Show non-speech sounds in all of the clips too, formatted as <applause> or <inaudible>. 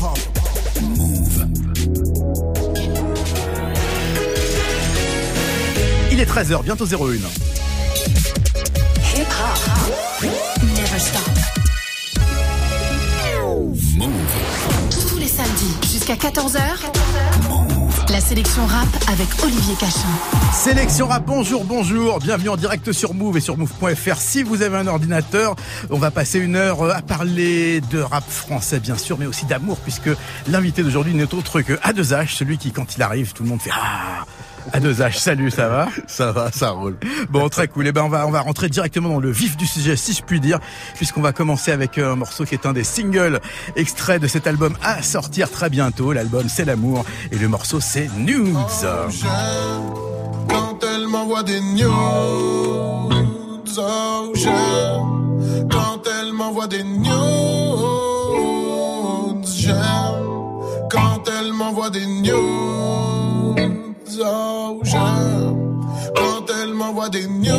Move. Il est 13h, bientôt 01. Hip hop. Never stop. Move. Tous les samedis jusqu'à 14h. La sélection rap avec Olivier Cachin. Sélection rap, bonjour, bonjour. Bienvenue en direct sur Move et sur Move.fr. Si vous avez un ordinateur, on va passer une heure à parler de rap français, bien sûr, mais aussi d'amour, puisque l'invité d'aujourd'hui n'est autre que A2H, celui qui, quand il arrive, tout le monde fait Ah A2H, salut, ça va? Ça va, ça roule. Bon, très cool. Et ben, on va, on va rentrer directement dans le vif du sujet, si je puis dire, puisqu'on va commencer avec un morceau qui est un des singles extraits de cet album à sortir très bientôt. L'album, c'est l'amour. Et le morceau, c'est Nudes. Quand elle m'envoie des news, oh, j'aime. Quand elle m'envoie des news, j'aime. Quand elle m'envoie des news, Quand elle m'envoie des news.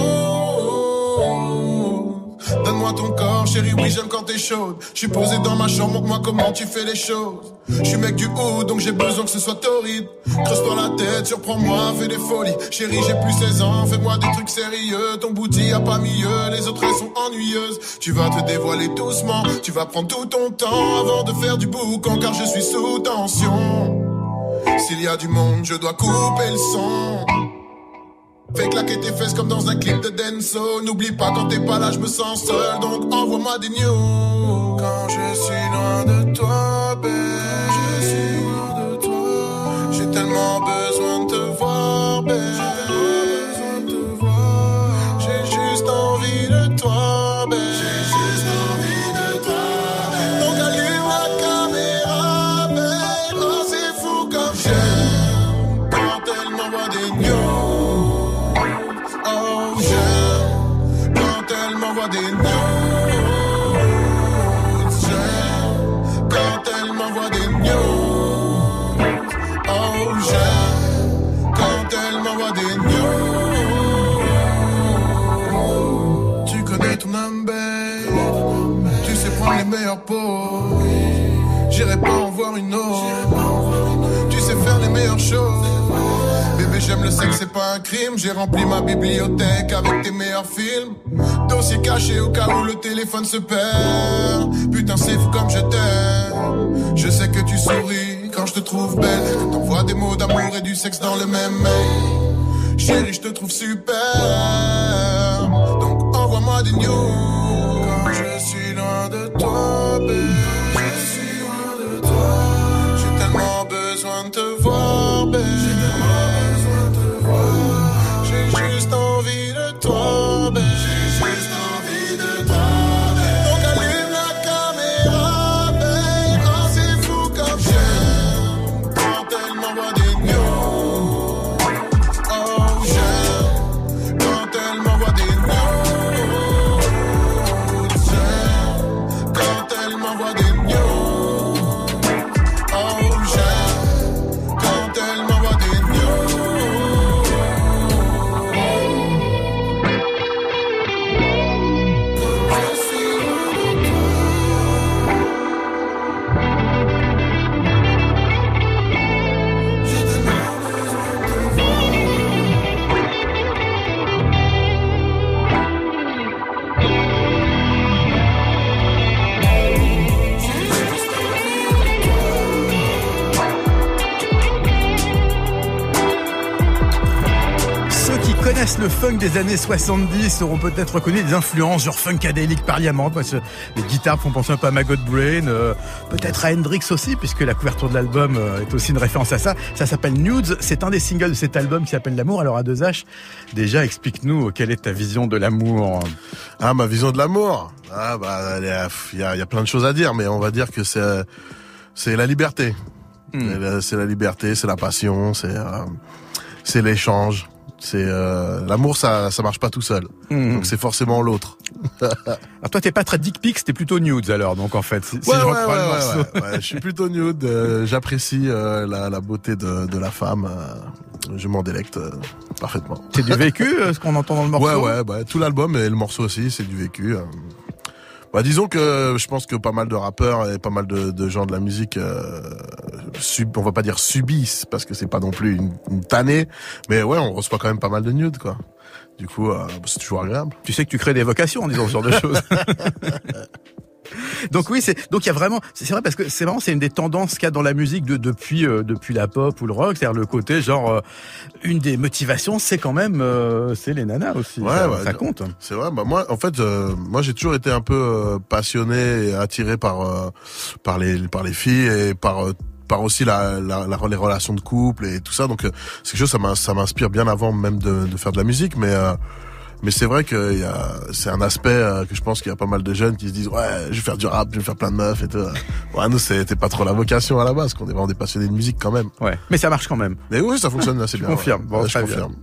Donne-moi ton corps, chérie, oui j'aime quand t'es chaude. Je suis posé dans ma chambre, montre-moi comment tu fais les choses. Je suis mec du haut, donc j'ai besoin que ce soit torride. Creuse-toi la tête, surprends-moi, fais des folies. Chérie, j'ai plus 16 ans, fais-moi des trucs sérieux. Ton bouti a pas mieux, les autres elles sont ennuyeuses. Tu vas te dévoiler doucement, tu vas prendre tout ton temps avant de faire du boucan, car je suis sous tension. S'il y a du monde, je dois couper le son. Fais claquer tes fesses comme dans un clip de Denso. N'oublie pas quand t'es pas là, je me sens seul. Donc envoie-moi des news. Quand je suis loin de toi, babe. J'aime le sexe, c'est pas un crime. J'ai rempli ma bibliothèque avec tes meilleurs films. Dossier caché au cas où le téléphone se perd. Putain, c'est fou comme je t'aime. Je sais que tu souris quand je te trouve belle. T'envoies des mots d'amour et du sexe dans le même mail. Chérie, je te trouve super. Donc envoie-moi des news. Funk des années 70 auront peut-être reconnu des influences genre Funkadelic, Parliament, parce que les guitares font penser un peu à Maggot Brain, euh, peut-être à Hendrix aussi, puisque la couverture de l'album euh, est aussi une référence à ça. Ça s'appelle Nudes, c'est un des singles de cet album qui s'appelle L'amour. Alors à 2H, déjà explique-nous quelle est ta vision de l'amour? Ah, ma vision de l'amour? Ah, bah, il y a, y plein de choses à dire, mais on va dire que c'est, euh, c'est la liberté. C'est la- C'est la liberté, c'est la passion, c'est, euh, c'est l'échange. C'est euh, l'amour, ça, ça marche pas tout seul. Donc c'est forcément l'autre. <laughs> Alors toi t'es pas très dick pics, t'es plutôt nudes alors, donc en fait, si, si Ouais, je ouais, reprends le morceau. Je suis plutôt nude. euh, J'apprécie euh, la, la beauté de, de la femme. euh, je m'en délecte euh, parfaitement. C'est du vécu, euh, ce qu'on entend dans le <laughs> morceau Ouais, ouais, bah, tout l'album et le morceau aussi, c'est du vécu. Bah disons que je pense que pas mal de rappeurs et pas mal de, gens de la musique, euh, sub, on va pas dire subissent parce que c'est pas non plus une, une, tannée, mais ouais, on reçoit quand même pas mal de nudes quoi. Du coup, euh, c'est toujours agréable. Tu sais que tu crées des vocations en disant ce genre de choses. <laughs> <laughs> donc oui, c'est donc il y a vraiment, c'est vrai parce que c'est vraiment c'est une des tendances qu'il y a dans la musique de, depuis euh, depuis la pop ou le rock, c'est-à-dire le côté genre euh, une des motivations, c'est quand même euh, c'est les nanas aussi, ouais, ça, ça compte. C'est vrai, bah moi en fait moi j'ai toujours été un peu passionné et attiré par par les par les filles et par par aussi la, la, les relations de couple et tout ça. Donc c'est quelque chose ça m'inspire bien avant même de, de, faire de la musique. Mais mais c'est vrai que y a, c'est un aspect euh, que je pense qu'il y a pas mal de jeunes qui se disent ouais, je vais faire du rap, je vais faire plein de meufs et tout. <laughs> Ouais, nous c'était pas trop la vocation à la base, qu'on est vraiment des passionnés de musique quand même. Ouais, mais ça marche quand même. Mais oui, ça fonctionne assez <laughs> bien. Confirme. Bon, je confirme.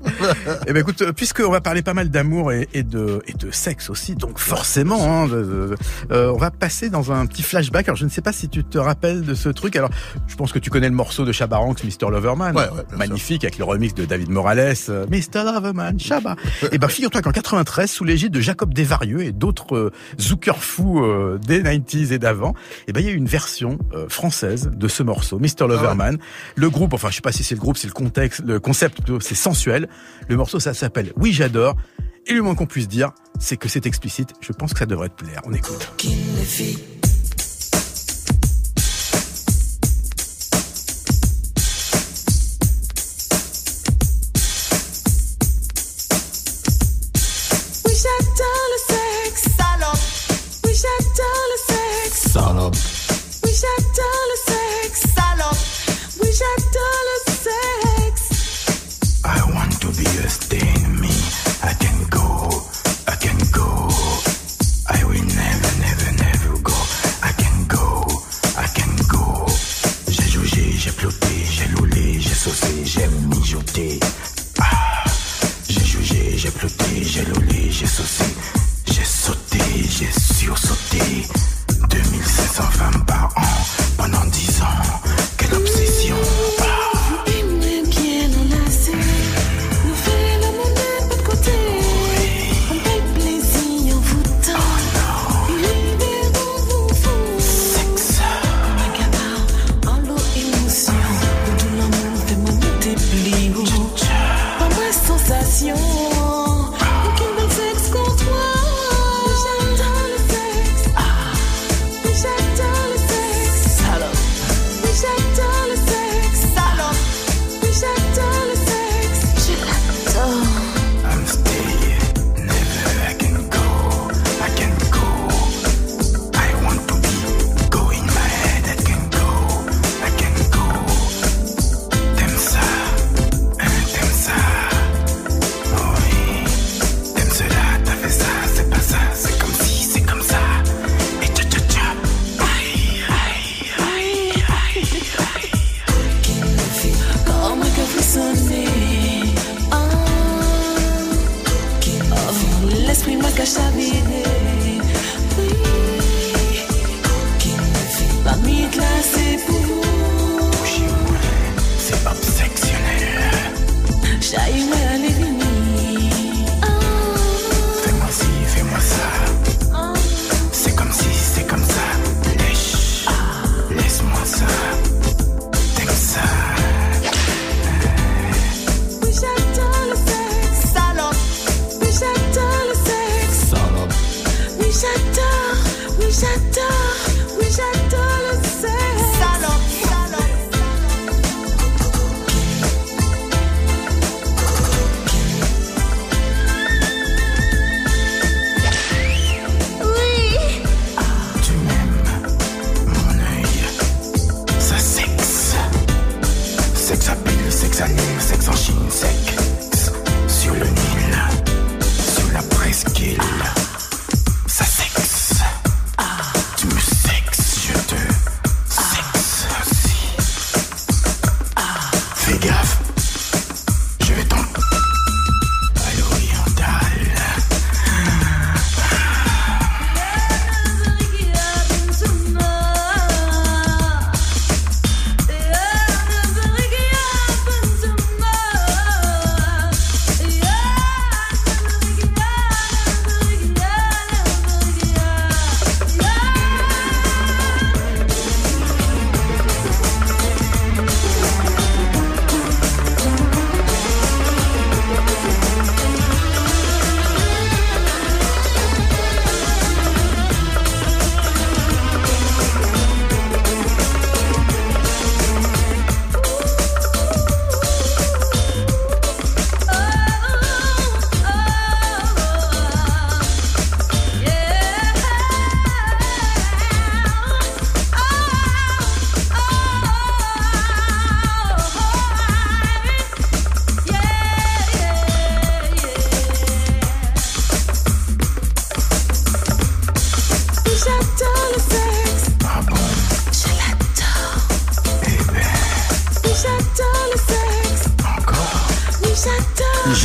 eh ben écoute, puisqu'on va parler pas mal d'amour et, et, de et de sexe aussi, donc forcément, hein, euh, on va passer dans un petit flashback. Alors je ne sais pas si tu te rappelles de ce truc. Alors je pense que tu connais le morceau de Chabaranx, Mr Loverman, ouais, ouais, magnifique avec le remix de David Morales, euh, Mr Loverman, Chaba. et <laughs> eh ben figure-toi qu'en 93 sous l'égide de Jacob Desvarieux et d'autres euh, zoukers fous euh, des 90s et d'avant, et eh ben il y a eu une version euh, française de ce morceau, Mr. Loverman. Ah le groupe, enfin je sais pas si c'est le groupe, c'est le contexte, le concept, c'est sensuel. Le morceau ça s'appelle Oui j'adore. Et le moins qu'on puisse dire, c'est que c'est explicite. Je pense que ça devrait te plaire. On écoute. Loulé, j'ai saucé, j'ai mijoté. Ah. J'ai jougé, j'ai ploté, j'ai loulé, j'ai saucé. J'ai sauté, j'ai sursauté.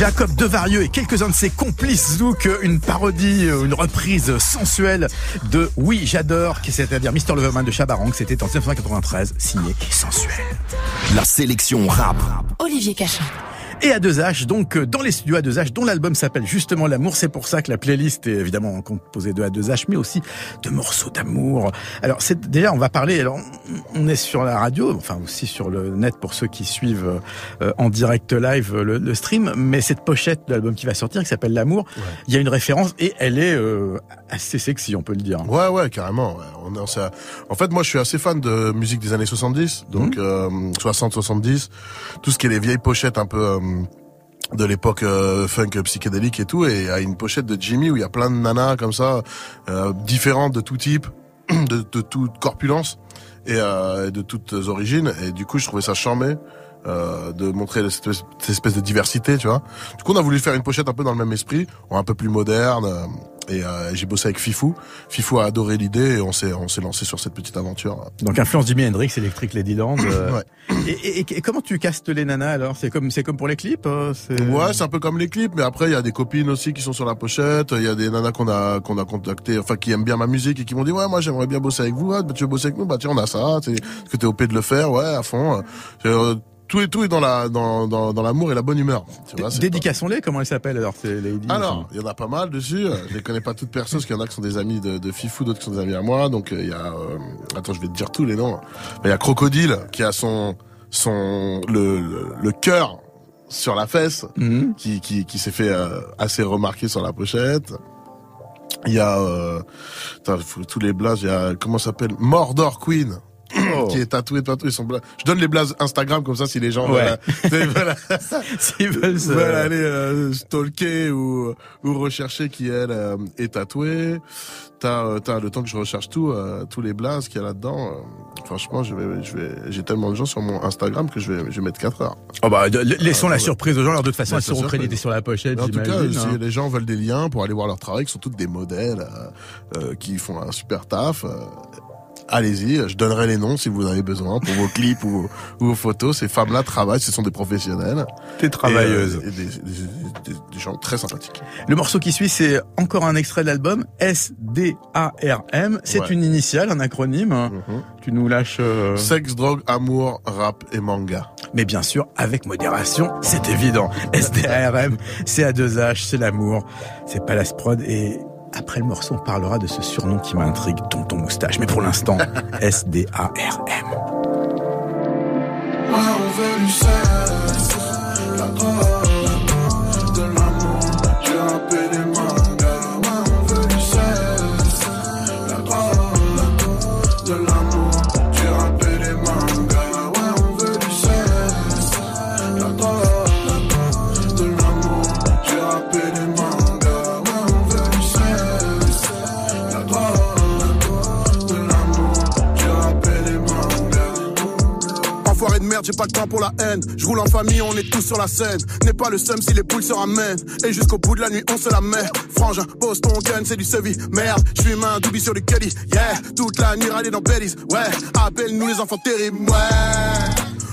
Jacob Devarieux et quelques-uns de ses complices zouk, une parodie, une reprise sensuelle de Oui, j'adore, c'est-à-dire Mr. Loverman de Chabarang, c'était en 1993, signé Sensuel. La sélection rap. Olivier Cachin et à 2H, donc euh, dans les studios à 2H, dont l'album s'appelle justement L'amour. C'est pour ça que la playlist est évidemment composée de A2H, mais aussi de morceaux d'amour. Alors c'est déjà, on va parler. Alors on est sur la radio, enfin aussi sur le net pour ceux qui suivent euh, en direct live le, stream. Mais cette pochette de l'album qui va sortir, qui s'appelle L'amour, il y a une référence et elle est euh, assez sexy, on peut le dire. Ouais, ouais, carrément. On est, en fait, moi, je suis assez fan de musique des années 70, donc 60-70, mmh. tout ce qui est les vieilles pochettes un peu de l'époque euh, funk psychédélique et tout et a une pochette de Jimmy où il y a plein de nanas comme ça euh, différentes de tout type <clears throat> de, toute corpulence et euh, de toutes origines et du coup je trouvais ça charmé euh, de montrer cette espèce, de diversité, tu vois. Du coup, on a voulu faire une pochette un peu dans le même esprit, un peu plus moderne. Euh, et euh, j'ai bossé avec Fifou. Fifou a adoré l'idée et on s'est on s'est lancé sur cette petite aventure. Donc influence Jimi Hendrix, Electric Ladyland. ouais. et, et, et, comment tu castes les nanas alors? C'est comme c'est comme pour les clips Ouais, c'est un peu comme les clips, mais après il y a des copines aussi qui sont sur la pochette. Il y a des nanas qu'on a qu'on a contacté, enfin qui aiment bien ma musique et qui m'ont dit ouais moi j'aimerais bien bosser avec vous. Ah, bah, tu veux bosser avec nous? Bah tiens on a ça. Est-ce que t'es op de le faire Ouais à fond tout est tout est dans la dans dans, dans l'amour et la bonne humeur. Dédicassons-les. Comment elles s'appellent alors ces ladies Alors, il y en a pas mal dessus. je les connais pas toutes personnes, parce qu'il y en a qui sont des amis de, de Fifou, d'autres qui sont des amis à moi. Donc euh, il y a euh, attends, je vais te dire tous les noms. Il y a Crocodile qui a son son le le, cœur sur la fesse, mhm. qui qui qui s'est fait euh, assez remarquer sur la pochette. Il y a euh, tous les blagues. Il y a comment s'appelle? Mordor Queen. Oh. qui est tatoué tatoué ils sont je donne les blazes Instagram comme ça si les gens veulent, <laughs> <laughs> s'ils veulent, aller euh, stalker ou ou rechercher qui elle euh, est tatouée. T'as euh, t'as le temps que je recherche tout tous les blazes qu'il y a là-dedans franchement je vais je vais j'ai tellement de gens sur mon Instagram que je vais je vais mettre 4 heures. Oh bah laissons la surprise aux gens alors de toute façon elles seront créditées sur la pochette en tout cas si hein. les gens veulent des liens pour aller voir leur travail qui sont toutes des modèles qui font un super taf allez-y, je donnerai les noms si vous avez besoin pour vos clips ou, vos photos. Ces femmes-là travaillent, ce sont des professionnels. Des travailleuses. Et, des, des, gens très sympathiques. Le morceau qui suit, c'est encore un extrait de l'album, S-D-A-R-M. C'est une initiale, un acronyme. Mhm. Tu nous lâches... Euh... Sexe, drogue, amour, rap et manga. Mais bien sûr, avec modération, c'est évident. S-D-A-R-M, c'est à deux H, c'est l'amour, c'est Palace Prod et après le morceau, on parlera de ce surnom qui m'intrigue, Tonton Moustache. Mais pour l'instant, <laughs> S-D-A-R-M. J'ai pas le temps pour la haine. Je roule en famille, on est tous sur la scène. N'est pas le seum si les poules se ramènent. Et jusqu'au bout de la nuit, on se la met. Frangin, Boston gun, c'est du sevi. Merde, je suis un doubi sur le Kelly. Yeah, toute la nuit râler dans Bellies. Ouais, appelle-nous les enfants terribles. Ouais.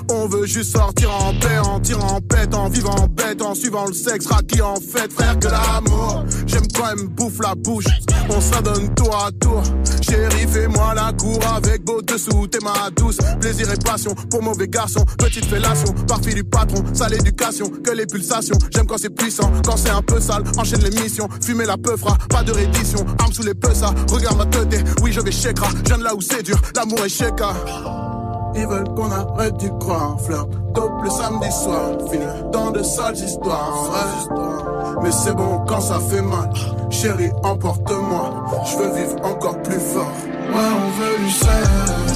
On veut juste sortir en paix, en tirant en pète, en vivant en bête, en suivant le sexe, qui en fait, frère que l'amour. J'aime quand même bouffe la bouche, on s'adonne tour à tour. Chérie, fais-moi la cour avec beau dessous, t'es ma douce. Plaisir et passion pour mauvais garçon, petite fellation, partie du patron, sale éducation, que les pulsations. J'aime quand c'est puissant, quand c'est un peu sale, enchaîne les missions, fumer la peufra, pas de reddition, arme sous les ça, regarde ma tête, oui je vais shakera, je viens de là où c'est dur, l'amour est shaka. Ils veulent qu'on arrête d'y croire. Fleur top le samedi soir. Fini dans de sales histoires. Mais c'est bon quand ça fait mal. Chérie, emporte-moi. Je veux vivre encore plus fort. Ouais, on veut du sexe.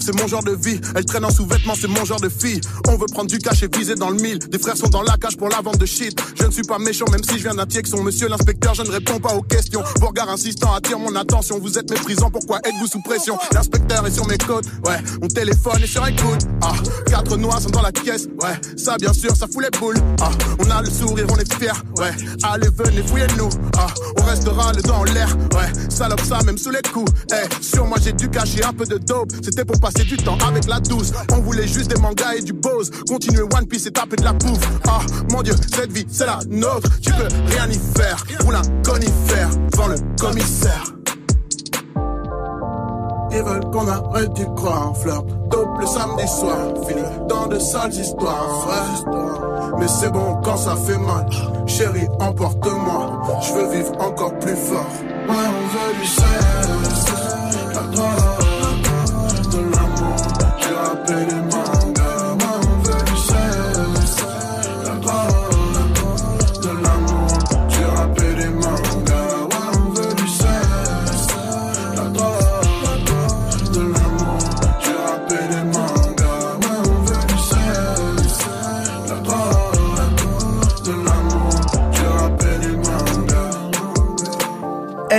C'est mon genre de vie. Elle traîne en sous-vêtements, c'est mon genre de fille. On veut prendre du cash et viser dans le mille. Des frères sont dans la cage pour la vente de shit. Je ne suis pas méchant, même si je viens d'un son Monsieur l'inspecteur, je ne réponds pas aux questions. Vos regards insistants attirent mon attention. Vous êtes méprisant, pourquoi êtes-vous sous pression? L'inspecteur est sur mes côtes, ouais. Mon téléphone est sur écoute. Ah, quatre noirs sont dans la caisse, ouais. Ça, bien sûr, ça fout les boules. Ah, on a le sourire, on est fiers, ouais. Allez, venez, fouillez-nous. Ah, on restera le dents en l'air, ouais. Salope ça, même sous les coups. Eh, sur moi, j'ai dû un peu de dope. C'était pour passer du temps avec la douce. On voulait juste des mangas et du bose. Continuer One Piece et taper de la bouffe. Ah, mon dieu, cette vie, c'est la nôtre. Tu peux rien y faire. Roule un conifère devant le commissaire. Ils veulent qu'on arrête d'y croire, fleur. Dope le samedi soir, fini dans de sales histoires. Mais c'est bon quand ça fait mal, chérie, emporte-moi. Je veux vivre encore plus fort. Ouais, on veut du sexe, la drogue, tu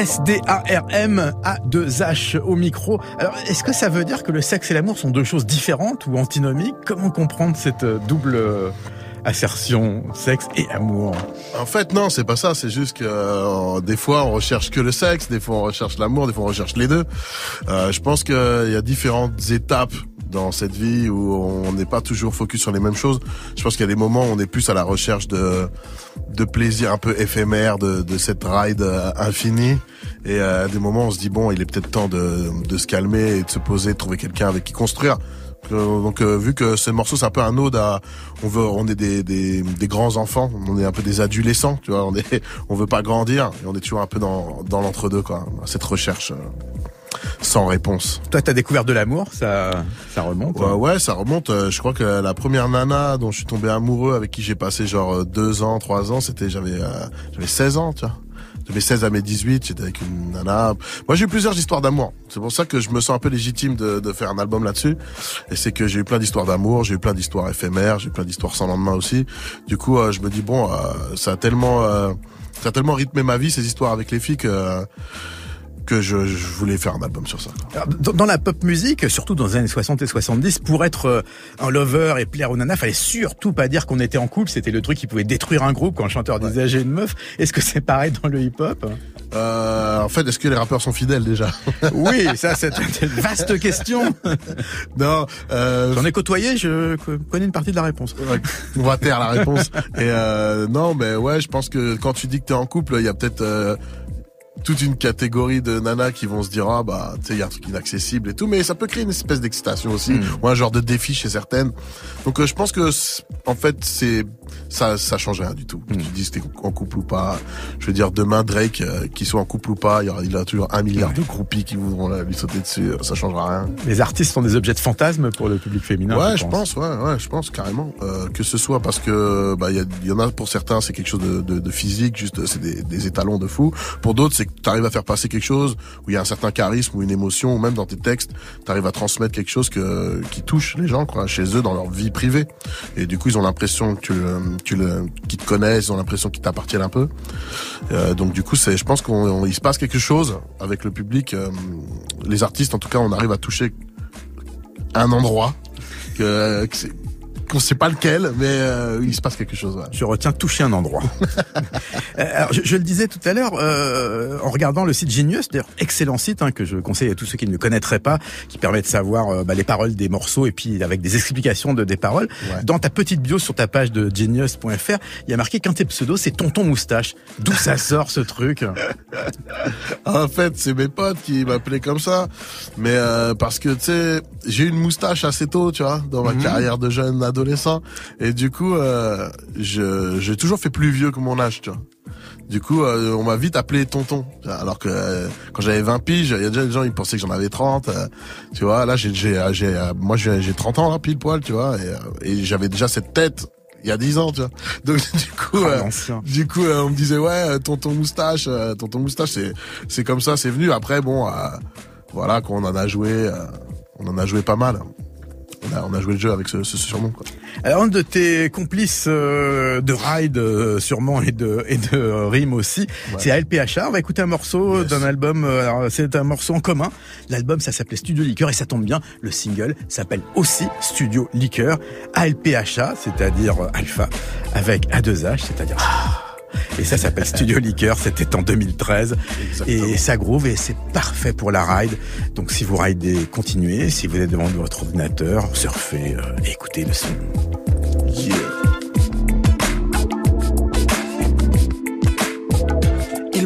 S-D-A-R-M A2H au micro. Alors, est-ce que ça veut dire que le sexe et l'amour sont deux choses différentes ou antinomiques? Comment comprendre cette euh, double euh, assertion sexe et amour? En fait, non, c'est pas ça. C'est juste que euh, des fois, on recherche que le sexe, des fois, on recherche l'amour, des fois, on recherche les deux. Je pense qu'il y a différentes étapes dans cette vie où on n'est pas toujours focus sur les mêmes choses. Je pense qu'il y a des moments où on est plus à la recherche de de plaisir un peu éphémère, de, de cette ride euh, infinie. Et euh, à des moments, on se dit bon, il est peut-être temps de, de se calmer et de se poser, de trouver quelqu'un avec qui construire. Euh, Donc vu que ce morceau c'est un peu un ode à on veut on est des, des, des grands enfants on est un peu des adolescents tu vois on est <laughs> on veut pas grandir et on est toujours un peu dans dans l'entre deux quoi cette recherche sans réponse Toi, t'as découvert de l'amour, ça, ça remonte. ouais, hein ouais ça remonte euh, je crois que la première nana dont je suis tombé amoureux avec qui j'ai passé genre euh, deux ans trois ans c'était j'avais euh, j'avais 16 ans tu vois de mes 16 à mes 18, j'étais avec une nana. Moi, j'ai eu plusieurs histoires d'amour. C'est pour ça que je me sens un peu légitime de, de faire un album là-dessus. Et c'est que j'ai eu plein d'histoires d'amour, j'ai eu plein d'histoires éphémères, j'ai eu plein d'histoires sans lendemain aussi. Du coup, euh, je me dis bon, euh, ça a tellement, euh, ça a tellement rythmé ma vie ces histoires avec les filles que que je, je voulais faire un album sur ça. Alors, dans, dans la pop musique, surtout dans les années 60 et 70, pour être euh, un lover et plaire aux nanas, fallait surtout pas dire qu'on était en couple. C'était le truc qui pouvait détruire un groupe quand le chanteur disait j'ai une meuf. Est-ce que c'est pareil dans le hip-hop? Euh, en fait, est-ce que les rappeurs sont fidèles déjà? <laughs> Oui, ça c'est une vaste question. <laughs> Non. Euh, J'en ai côtoyé, je connais une partie de la réponse. Ouais, on va taire la réponse. <laughs> Et euh, non, mais ouais, je pense que quand tu dis que t'es en couple, il y a peut-être euh, toute une catégorie de nanas qui vont se dire ah bah tu sais il y a un truc inaccessible et tout, mais ça peut créer une espèce d'excitation aussi Mm. ou un genre de défi chez certaines. Donc euh, je pense que en fait c'est ça ça change rien du tout. Que tu dis si t'es en couple ou pas. Je veux dire demain Drake euh, qu'il soit en couple ou pas, il y aura il a toujours un milliard de groupies qui voudront là, lui sauter dessus. Ça changera rien. Les artistes sont des objets de fantasme pour le public féminin. Ouais, je pense, ouais, ouais, je pense carrément euh, que ce soit parce que bah il y, en a pour certains c'est quelque chose de, de, de physique, juste c'est des, des étalons de fou. Pour d'autres c'est que tu arrives à faire passer quelque chose où il y a un certain charisme ou une émotion ou même dans tes textes tu arrives à transmettre quelque chose que qui touche les gens quoi chez eux dans leur vie privée. Et du coup ils ont l'impression que tu tu le qu'ils te connaissent, ils ont l'impression qu'ils t'appartiennent un peu. Euh, donc du coup c'est je pense qu'on on- il se passe quelque chose avec le public. euh, les artistes en tout cas on arrive à toucher un endroit que, que c'est- qu'on sait pas lequel, mais euh, il se passe quelque chose. ouais. Je retiens toucher un endroit. <laughs> Euh, alors, je, je le disais tout à l'heure, euh, en regardant le site Genius, d'ailleurs excellent site hein, que je conseille à tous ceux qui ne le connaîtraient pas, qui permet de savoir euh, bah, les paroles des morceaux et puis avec des explications de des paroles. Ouais. Dans ta petite bio sur ta page de genius.fr, il y a marqué qu'un de tes pseudos c'est Tonton Moustache. D'où ça sort ce truc? <laughs> En fait, c'est mes potes qui m'appelaient comme ça, mais parce que tu sais, j'ai eu une moustache assez tôt, tu vois, dans ma carrière de jeune adolescent, et du coup, euh, je j'ai toujours fait plus vieux que mon âge, tu vois. Du coup, euh, on m'a vite appelé tonton. Alors que euh, quand j'avais 20 piges, il y a déjà des gens ils pensaient que j'en avais 30. euh, tu vois, là j'ai moi j'ai j'ai 30 ans là pile poil, tu vois, et, et j'avais déjà cette tête il y a 10 ans, tu vois. <laughs> Donc du coup Ah, euh, du coup euh, on me disait ouais, tonton moustache, euh, tonton moustache c'est c'est comme ça, c'est venu après bon voilà qu'on en a joué on en a joué pas mal. On a, on a joué le jeu avec ce, ce surnom. Quoi. Alors un de tes complices euh, de ride euh, sûrement et de et de rime aussi, c'est ALPHA. On va écouter un morceau d'un album. euh, c'est un morceau en commun. L'album ça s'appelait Studio Liqueur et ça tombe bien. Le single s'appelle aussi Studio Liqueur. ALPHA, c'est-à-dire euh, Alpha avec A2H, c'est-à-dire. Et ça s'appelle <laughs> Studio Liqueur, c'était en 2013. Et ça groove et c'est parfait pour la ride. Donc si vous ridez, continuez. Si vous êtes devant votre ordinateur, surfez, euh, et écoutez le son.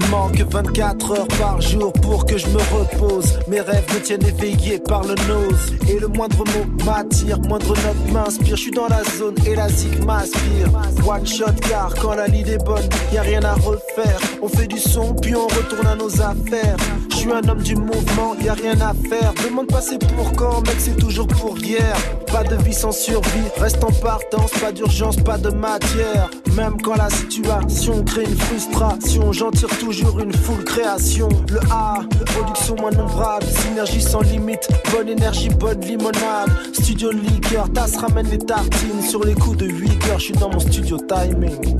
Il manque 24 heures par jour pour que je me repose. Mes rêves me tiennent éveillé par le nose. Et le moindre mot m'attire, moindre note m'inspire. Je suis dans la zone et la zig m'aspire. One shot car quand la lead est bonne, y a rien à refaire. On fait du son puis on retourne à nos affaires. Je suis un homme du mouvement, y a rien à faire. Demande pas c'est pour quand, mec, c'est toujours pour hier. Pas de vie sans survie, reste en partance, pas d'urgence, pas de matière. Même quand la situation crée une frustration, j'en tire toujours une full création. Le A, production moins nombrable, synergie sans limite, bonne énergie, bonne limonade. Studio liqueur, tasse ramène les tartines. Sur les coups de 8 heures, je suis dans mon studio timing.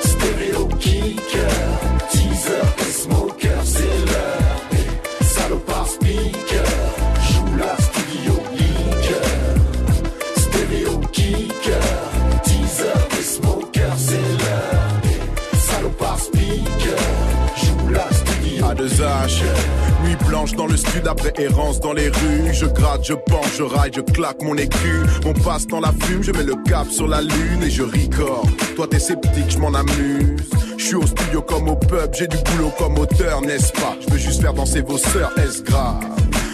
Stéréo kicker, teaser et smoker, c'est l'heure Nuit blanche dans le stud après errance dans les rues. Je gratte, je penche, je ride, je claque mon écu. On passe dans la fume, je mets le cap sur la lune et je record. Toi t'es sceptique, je m'en amuse. Je suis au studio comme au pub, j'ai du boulot comme auteur, n'est-ce pas? Je veux juste faire danser vos sœurs, est-ce grave?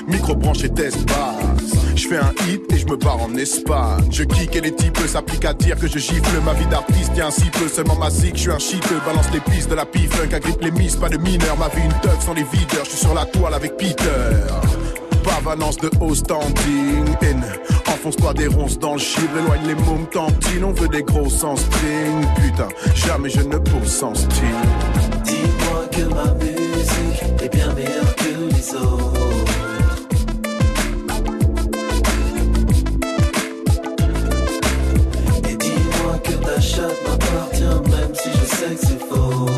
Micro branché test basse. Je fais un hit et je me barre en Espagne. Je kick et les types s'appliquent à dire que je gifle ma vie d'artiste. Y'a si peu seulement ma zig, je suis un cheateux. Balance les pistes de la pif-funk, agrippe les miss, pas de mineur. Ma vie une teuf sans les videurs, je suis sur la toile avec Peter. Pavanance de haut standing. N. Enfonce-toi des ronces dans le chiffre, éloigne les mômes tantines. On veut des gros sans string. Putain, jamais je ne pose sans style. Dis-moi que ma musique est bien meilleure que les autres. Et dis-moi que ta chatte m'appartient même si je sais que c'est faux.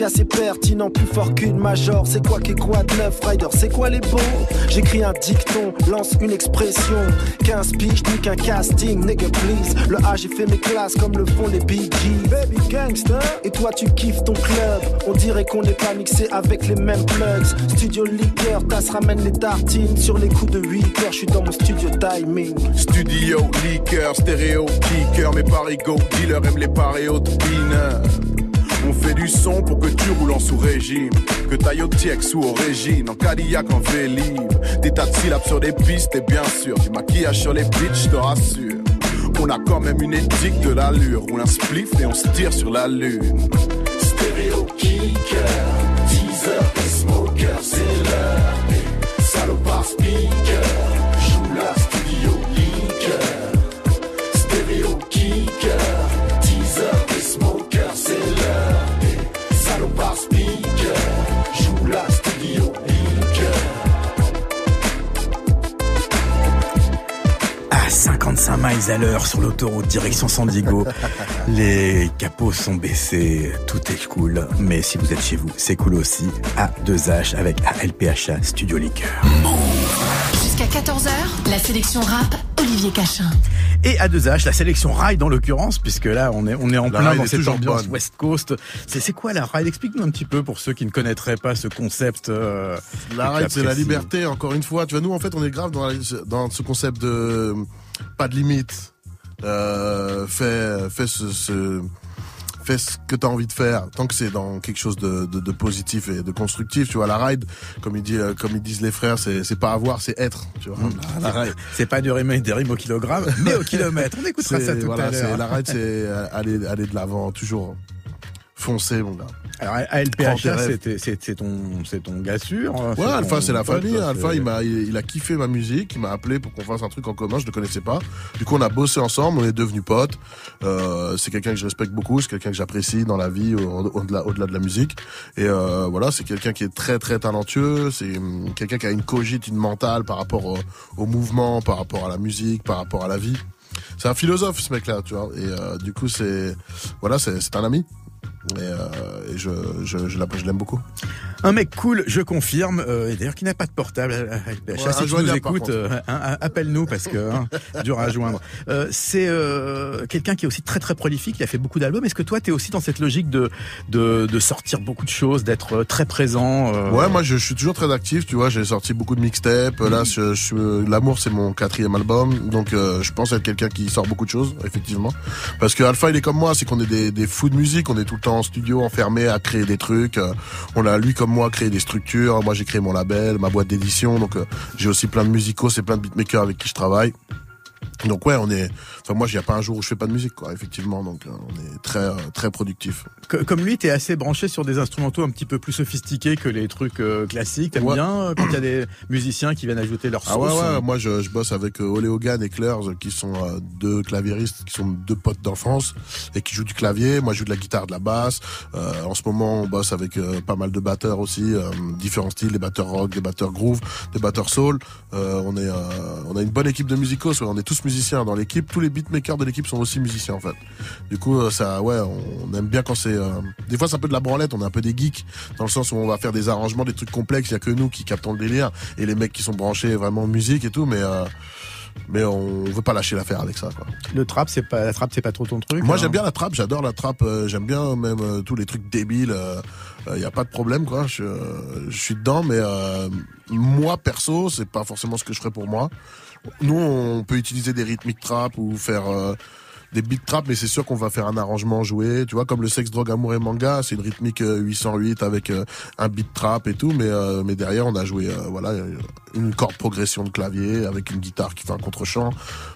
Efficace et pertinent, plus fort qu'une major, c'est quoi qui quoi de neuf, Rider, c'est quoi les beaux J'écris un dicton, lance une expression, 15 piges, ni qu'un casting, nigga please, le A j'ai fait mes classes comme le font les Big G, baby gangster, et toi tu kiffes ton club, on dirait qu'on n'est pas mixé avec les mêmes plugs, studio liqueur, tasse ramène les tartines, sur les coups de 8 heures, je suis dans mon studio timing. Studio, liqueur, stéréo, kicker, mes parigots, dealer aiment les de pineur. On fait du son pour que tu roules en sous-régime. Que t'ailles au TX ou au régime, en Cadillac, en Vélib. Des tas de syllabes sur des pistes et bien sûr, du maquillage sur les bitches, je te rassure. On a quand même une éthique de l'allure. On un spliff et on se tire sur la lune. Stéréo kicker, teaser et smoker, c'est l'heure des salopards speaker. Miles à l'heure sur l'autoroute direction San Diego, <laughs> les capots sont baissés, tout est cool. Mais si vous êtes chez vous, c'est cool aussi. A2H avec ALPHA Studio Liqueur. Jusqu'à 14h, la sélection rap, Olivier Cachin. Et A2H, la sélection ride en l'occurrence, puisque là on est on est en La plein dans cette ambiance bonne. West Coast. C'est c'est quoi la ride Explique-nous un petit peu pour ceux qui ne connaîtraient pas ce concept. euh, La ride, c'est la liberté, encore une fois. Tu vois, nous, en fait, on est grave dans, la- dans ce concept de pas de limite. Euh, fais, fais ce, ce- fais ce que tu as envie de faire, tant que c'est dans quelque chose de, de, de, positif et de constructif. Tu vois, la ride, comme ils, disent, comme ils disent les frères, c'est, pas avoir, c'est être. Tu vois, mmh. la, ride. C'est pas du rimes, des rimes au kilogramme, <laughs> mais au kilomètre. On écoutera ça tout voilà, à l'heure. La ride, c'est aller, aller de l'avant, toujours foncer, mon gars. Alors ALPHA, c'est ton, c'est ton gars sûr. hein, Ouais, Alpha, c'est la famille. Alpha, il m'a, il, a kiffé ma musique. Il m'a appelé pour qu'on fasse un truc en commun. Je le connaissais pas. Du coup, on a bossé ensemble. On est devenus potes. Euh, c'est quelqu'un que je respecte beaucoup. C'est quelqu'un que j'apprécie dans la vie, au- au-delà, au-delà de la musique. Et euh, voilà, c'est quelqu'un qui est très, très talentueux. C'est hum, quelqu'un qui a une cogite, une mentale par rapport au, au mouvement, par rapport à la musique, par rapport à la vie. C'est un philosophe, ce mec-là, tu vois. Et euh, du coup, c'est, voilà, c'est un ami. Et, euh, et je, je, je l'aime beaucoup. Un mec cool, je confirme. euh, et d'ailleurs, qui n'a pas de portable. euh, ALPHA, Ouais, si tu nous écoutes, euh, hein, appelle-nous parce que hein, <laughs> dur à joindre. Euh, c'est euh, quelqu'un qui est aussi très très prolifique. Il a fait beaucoup d'albums. Est-ce que toi, tu es aussi dans cette logique de, de de sortir beaucoup de choses, d'être euh, très présent euh, Ouais, moi je, je suis toujours très actif, tu vois, j'ai sorti beaucoup de mixtapes, là je, je l'amour c'est mon quatrième album, donc euh, je pense être quelqu'un qui sort beaucoup de choses, effectivement. Parce que Alpha il est comme moi, c'est qu'on est des, des fous de musique, on est tout le temps en studio, enfermé à créer des trucs, euh, on a lui comme moi créé des structures, moi j'ai créé mon label, ma boîte d'édition, donc euh, j'ai aussi plein de musicos, c'est plein de beatmakers avec qui je travaille. Donc ouais, on est. Enfin moi, il n'y a pas un jour où je fais pas de musique, quoi. Effectivement, donc euh, on est très euh, très productif. Comme lui, tu es assez branché sur des instrumentaux un petit peu plus sophistiqués que les trucs euh, classiques. T'aimes Ouais. bien quand il y a des musiciens qui viennent ajouter leur sauce Ah ouais, ouais, moi je, je bosse avec Ole Hogan et Clairs qui sont deux claviéristes, qui sont deux potes d'enfance et qui jouent du clavier. Moi je joue de la guitare, de la basse. Euh, en ce moment on bosse avec euh, pas mal de batteurs aussi, euh, différents styles, des batteurs rock, des batteurs groove, des batteurs soul. On est, on a une bonne équipe de musicos, on est tous musiciens dans l'équipe. Tous les beatmakers de l'équipe sont aussi musiciens en fait. Du coup euh, ça, ouais, on, aime bien quand c'est. euh, Des fois c'est un peu de la branlette, on est un peu des geeks dans le sens où on va faire des arrangements, des trucs complexes. Il y a que nous qui captons le délire et les mecs qui sont branchés vraiment musique et tout, mais euh, mais on veut pas lâcher l'affaire avec ça. Quoi. Le trap, c'est pas la trap, c'est pas trop ton truc. Moi hein j'aime bien la trappe, j'adore la trappe, euh, j'aime bien même euh, tous les trucs débiles. Il y a pas de problème quoi. Je, je suis dedans, mais moi perso c'est pas forcément ce que je ferais pour moi. Nous on peut utiliser des rythmiques trap ou faire euh, des beat trap, mais c'est sûr qu'on va faire un arrangement joué, tu vois, comme le sexe, drogue, amour et manga, c'est une rythmique euh, 808 avec euh, un beat trap et tout, mais euh, mais derrière on a joué euh, voilà une corde progression de clavier avec une guitare qui fait un contre-champ.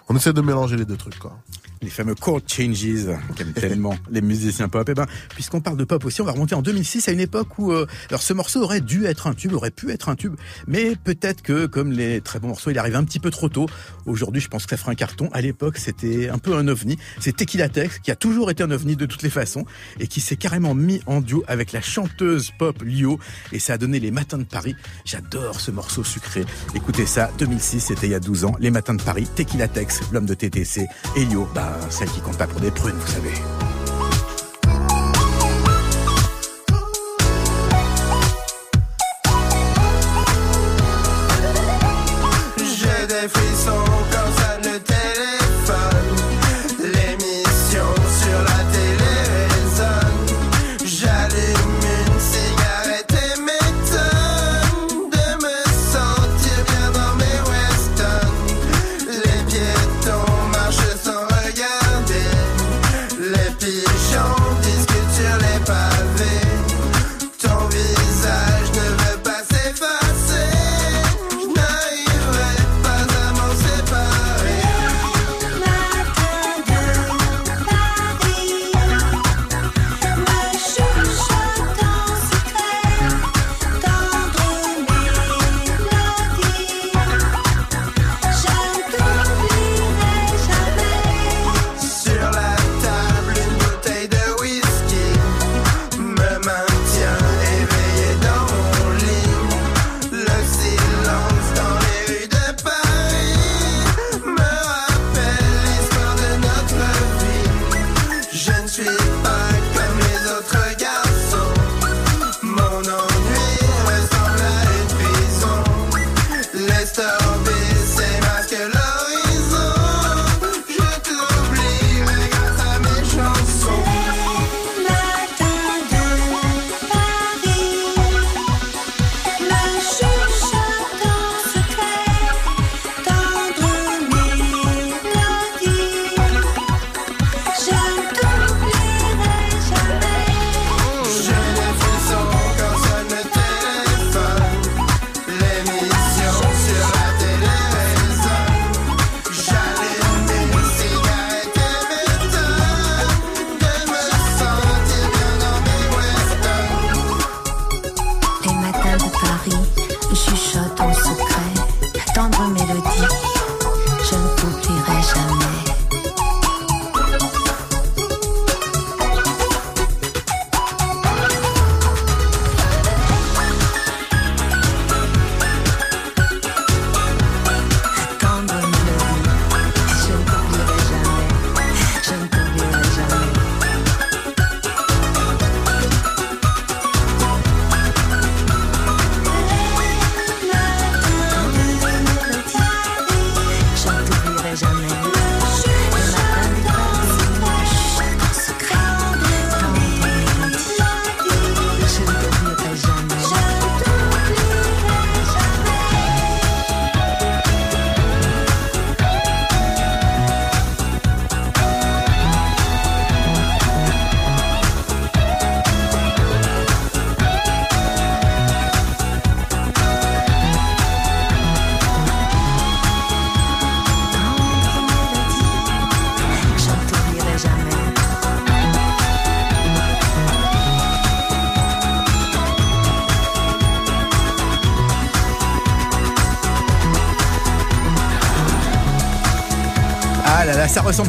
On essaie de mélanger les deux trucs quoi. Les fameux chord changes qu'aiment tellement <laughs> les musiciens pop. Et ben, puisqu'on parle de pop aussi, on va remonter en 2006 à une époque où euh, alors ce morceau aurait dû être un tube, aurait pu être un tube, mais peut-être que comme les très bons morceaux, il arrive un petit peu trop tôt. Aujourd'hui, je pense que ça fera un carton. À l'époque, c'était un peu un ovni. C'est Tequila Tex qui a toujours été un ovni de toutes les façons et qui s'est carrément mis en duo avec la chanteuse pop Lio et ça a donné les Matins de Paris. J'adore ce morceau sucré. Écoutez ça, 2006, c'était il y a 12 ans. Les Matins de Paris, Tequila Tex, l'homme de TTC, et Lio, bah celle qui compte pas pour des prunes, vous savez.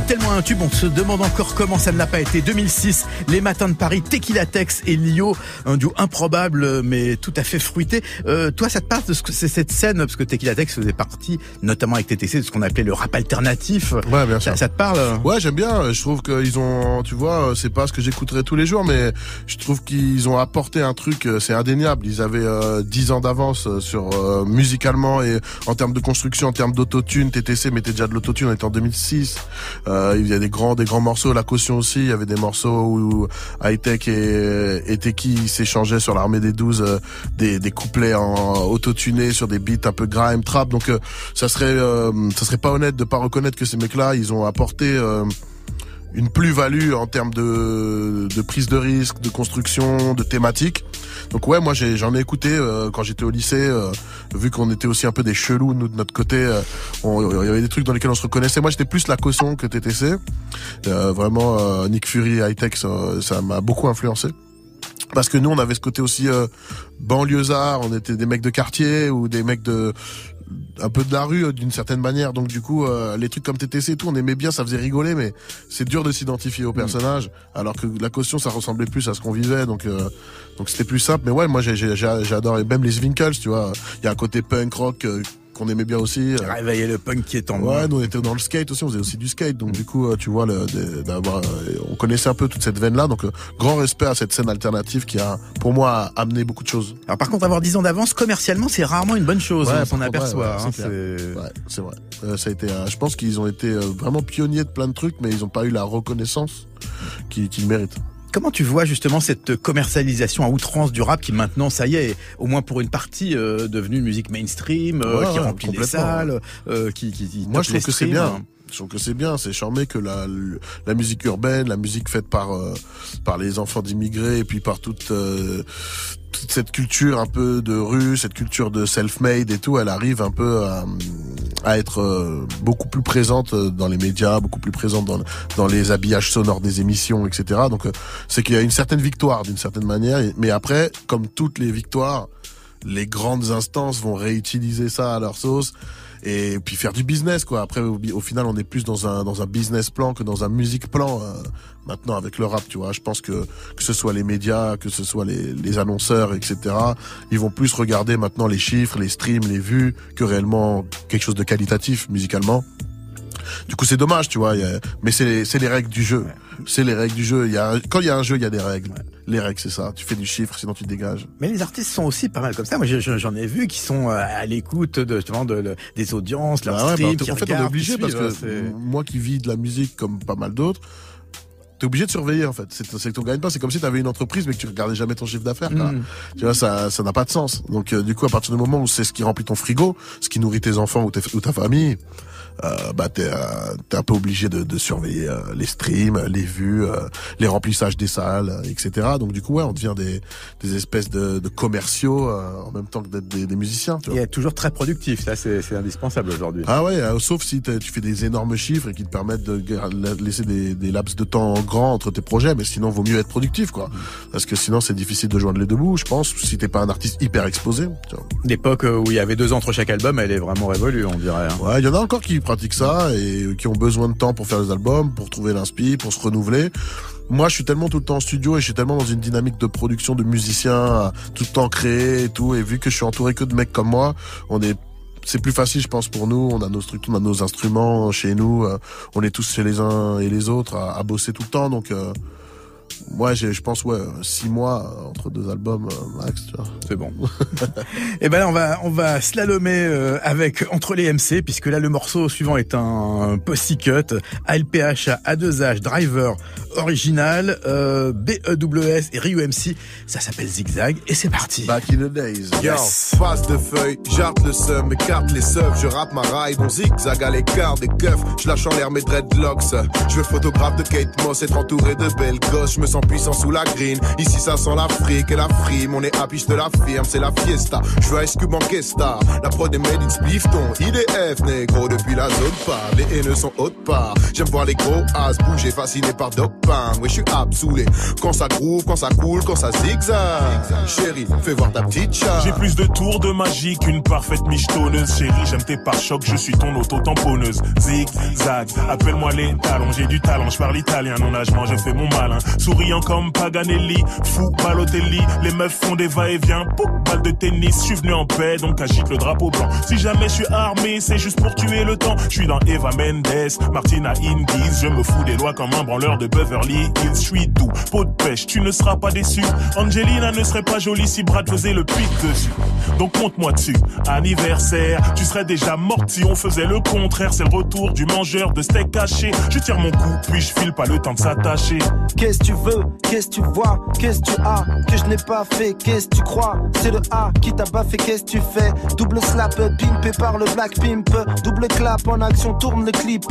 Là à un tube, on se demande encore comment ça ne l'a pas été. 2006, Les Matins de Paris, Tequila Tex et Lio, un duo improbable mais tout à fait fruité. Euh, toi, ça te parle de ce que c'est cette scène, parce que Tequila Tex faisait partie, notamment avec TTC, de ce qu'on appelait le rap alternatif. Ouais, bien sûr. Ça, ça te parle? Ouais, j'aime bien. Je trouve qu'ils ont, tu vois, c'est pas ce que j'écouterais tous les jours, mais je trouve qu'ils ont apporté un truc, euh, c'est indéniable. Ils avaient euh, 10 ans d'avance euh, sur euh, musicalement et en termes de construction, en termes d'autotune. TTC mettait déjà de l'autotune, on était en 2006. Euh, il y a des grands, des grands morceaux. La caution aussi, il y avait des morceaux où High Tech et, et Teki s'échangeaient sur l'armée des 12 euh, des, des couplets en autotunés sur des beats un peu grime, trap. Donc euh, ça serait, euh, ça serait pas honnête de pas reconnaître que ces mecs-là, ils ont apporté euh, une plus-value en termes de, de prise de risque, de construction, de thématique. Donc ouais, moi j'en ai, écouté euh, quand j'étais au lycée, euh, vu qu'on était aussi un peu des chelous nous de notre côté. euh, Il y avait des trucs dans lesquels on se reconnaissait. Moi j'étais plus la caution que TTC. Euh, vraiment euh, Nick Fury, High Tech, ça ça m'a beaucoup influencé. Parce que nous on avait ce côté aussi euh, banlieusard, on était des mecs de quartier ou des mecs de un peu de la rue euh, d'une certaine manière. Donc du coup euh, les trucs comme TTC et tout on aimait bien ça faisait rigoler mais c'est dur de s'identifier au personnage alors que la caution ça ressemblait plus à ce qu'on vivait donc euh, donc c'était plus simple. Mais ouais moi j'ai adoré. Même les Winkles tu vois il y a un côté punk rock euh, qu'on aimait bien aussi euh. Réveiller le punk qui est en moi. Ouais, nous on était dans le skate aussi, on faisait aussi du skate, donc du coup, euh, tu vois, le, de- d'avoir, euh, on connaissait un peu toute cette veine-là, donc grand respect à cette scène alternative qui a, pour moi, amené beaucoup de choses. Alors par contre, avoir 10 ans d'avance, commercialement, c'est rarement une bonne chose, Ouais, on aperçoit. ouais, hein, c'est clair. c'est- Ouais, c'est vrai. Euh, ça a été, euh, je pense qu'ils ont été euh, vraiment pionniers de plein de trucs, mais ils n'ont pas eu la reconnaissance qu'ils qu'ils méritent. Comment tu vois justement cette commercialisation à outrance du rap qui maintenant, ça y est, au moins pour une partie, euh, devenue une musique mainstream, euh, Ouais, qui remplit les salles, euh, qui, qui, qui Moi, je trouve que c'est bien. Je trouve que c'est bien, c'est charmé que la, la musique urbaine, la musique faite par euh, par les enfants d'immigrés et puis par toute euh, toute cette culture un peu de rue, cette culture de self-made et tout, elle arrive un peu à, à être euh, beaucoup plus présente euh, dans les médias, beaucoup plus présente dans dans les habillages sonores des émissions, etc. Donc c'est qu'il y a une certaine victoire d'une certaine manière, mais après, comme toutes les victoires, les grandes instances vont réutiliser ça à leur sauce et puis faire du business quoi. Après au, au final on est plus dans un dans un business plan que dans un musique plan euh, maintenant avec le rap, tu vois. Je pense que que ce soit les médias, que ce soit les, les annonceurs, etc. Ils vont plus regarder maintenant les chiffres, les streams, les vues que réellement quelque chose de qualitatif musicalement. Du coup, c'est dommage, tu vois. mais c'est les, c'est les règles du jeu. C'est les règles du jeu. Il y a, quand il y a un jeu, il y a des règles. Les règles, c'est ça. Tu fais du chiffre, sinon tu te dégages. Mais les artistes sont aussi pas mal comme ça. Moi, je- je- j'en ai vu qui sont euh, à l'écoute de, justement, de, de- des audiences, leurs Bah ouais, streams, bah, qui en fait, on est regardent, obligé parce que suivent, c'est- moi qui vis de la musique comme pas mal d'autres, t'es obligé de surveiller en fait. C'est que ton gagne pas. C'est comme si t'avais une entreprise mais que tu regardais jamais ton chiffre d'affaires. Mm. Tu vois, ça ça n'a pas de sens. Donc euh, du coup, à partir du moment où c'est ce qui remplit ton frigo, ce qui nourrit tes enfants ou ta famille. Euh, bah t'es euh, t'es un peu obligé de, de surveiller euh, les streams, les vues, euh, les remplissages des salles, euh, etc. Donc du coup ouais, on devient des, des espèces de, de commerciaux euh, en même temps que d'être des, des musiciens. Tu vois. Et toujours très productif, ça c'est indispensable aujourd'hui. Ah ouais, euh, sauf si tu fais des énormes chiffres et qui te permettent de laisser des, des laps de temps grands entre tes projets, mais sinon vaut mieux être productif quoi. Parce que sinon c'est difficile de joindre les deux bouts, je pense, si t'es pas un artiste hyper exposé. L'époque euh, où il y avait deux ans entre chaque album, elle est vraiment révolue, on dirait. hein. Ouais, il y en a encore qui pratiquent ça et qui ont besoin de temps pour faire des albums, pour trouver l'inspi, pour se renouveler. Moi, je suis tellement tout le temps en studio et je suis tellement dans une dynamique de production de musiciens, tout le temps créé et tout. Et vu que je suis entouré que de mecs comme moi, on est c'est plus facile, je pense, pour nous. On a nos structures, on a nos instruments chez nous. euh, on est tous chez les uns et les autres à, à bosser tout le temps. Donc, euh, moi, j'ai- je pense, ouais, six mois euh, entre deux albums euh, max. Tu vois. C'est bon. <laughs> Et ben là, on va on va slalomer euh, avec entre les MC puisque là le morceau suivant est un posse cut ALPH A2H Driver original euh, BEWS et Ryu MC. Ça s'appelle Zigzag et c'est parti. Back in the days. Yo, face de feuille, j'arte le seum, écarte les seufs, je rappe ma ride, on zigzag à l'écart des keufs, je lâche en l'air mes dreadlocks. Je veux photographe de Kate Moss, être entouré de belles gosses, je me sens puissant sous la green. Ici, ça sent l'Afrique et la frime. On est happy, je te l'affirme, c'est la fiesta. Je veux Ice Cube Banquesta. La prod est made in Splifton. IDF, négro, depuis la zone pas. Les haineux sont haute part. J'aime voir les gros as bouger, fasciné par dopin. Ouais, je suis absoulé. Quand ça groove, quand ça coule, quand ça zigzag. Chérie, fais voir ta petite chat. J'ai plus de tours de magie qu'une parfaite michetonneuse. Chérie, j'aime tes pare-chocs, je suis ton auto-tamponneuse. Zig, zag, appelle-moi les talons. J'ai du talent, je parle italien. Non, nagement, je fais mon malin. Souriant comme Paganelli, fou Balotelli. Les meufs font des va-et-vient. Poup, balle de tennis, je suis venu en paix, donc agite le drapeau blanc. Si jamais je suis armé, c'est juste pour tuer le temps. Je suis dans Eva Mendes, Martina Hingis. Je me fous des lois comme un branleur de Beverly Hills. Je suis doux, peau de pêche, tu ne seras pas déçu. Angelina ne serait pas jolie si Brad faisait le pic dessus. Donc monte-moi dessus. Anniversaire, tu serais déjà mort si on faisait le contraire. C'est le retour du mangeur de steak caché. Je tire mon coup, puis je file pas le temps de s'attacher. Qu'est-ce tu veux, qu'est-ce tu vois, qu'est-ce tu as, que je n'ai pas fait, qu'est-ce tu crois, c'est le A qui t'a baffé, qu'est-ce tu fais, double slap, pimpé par le black pimp, double clap en action, tourne le clip,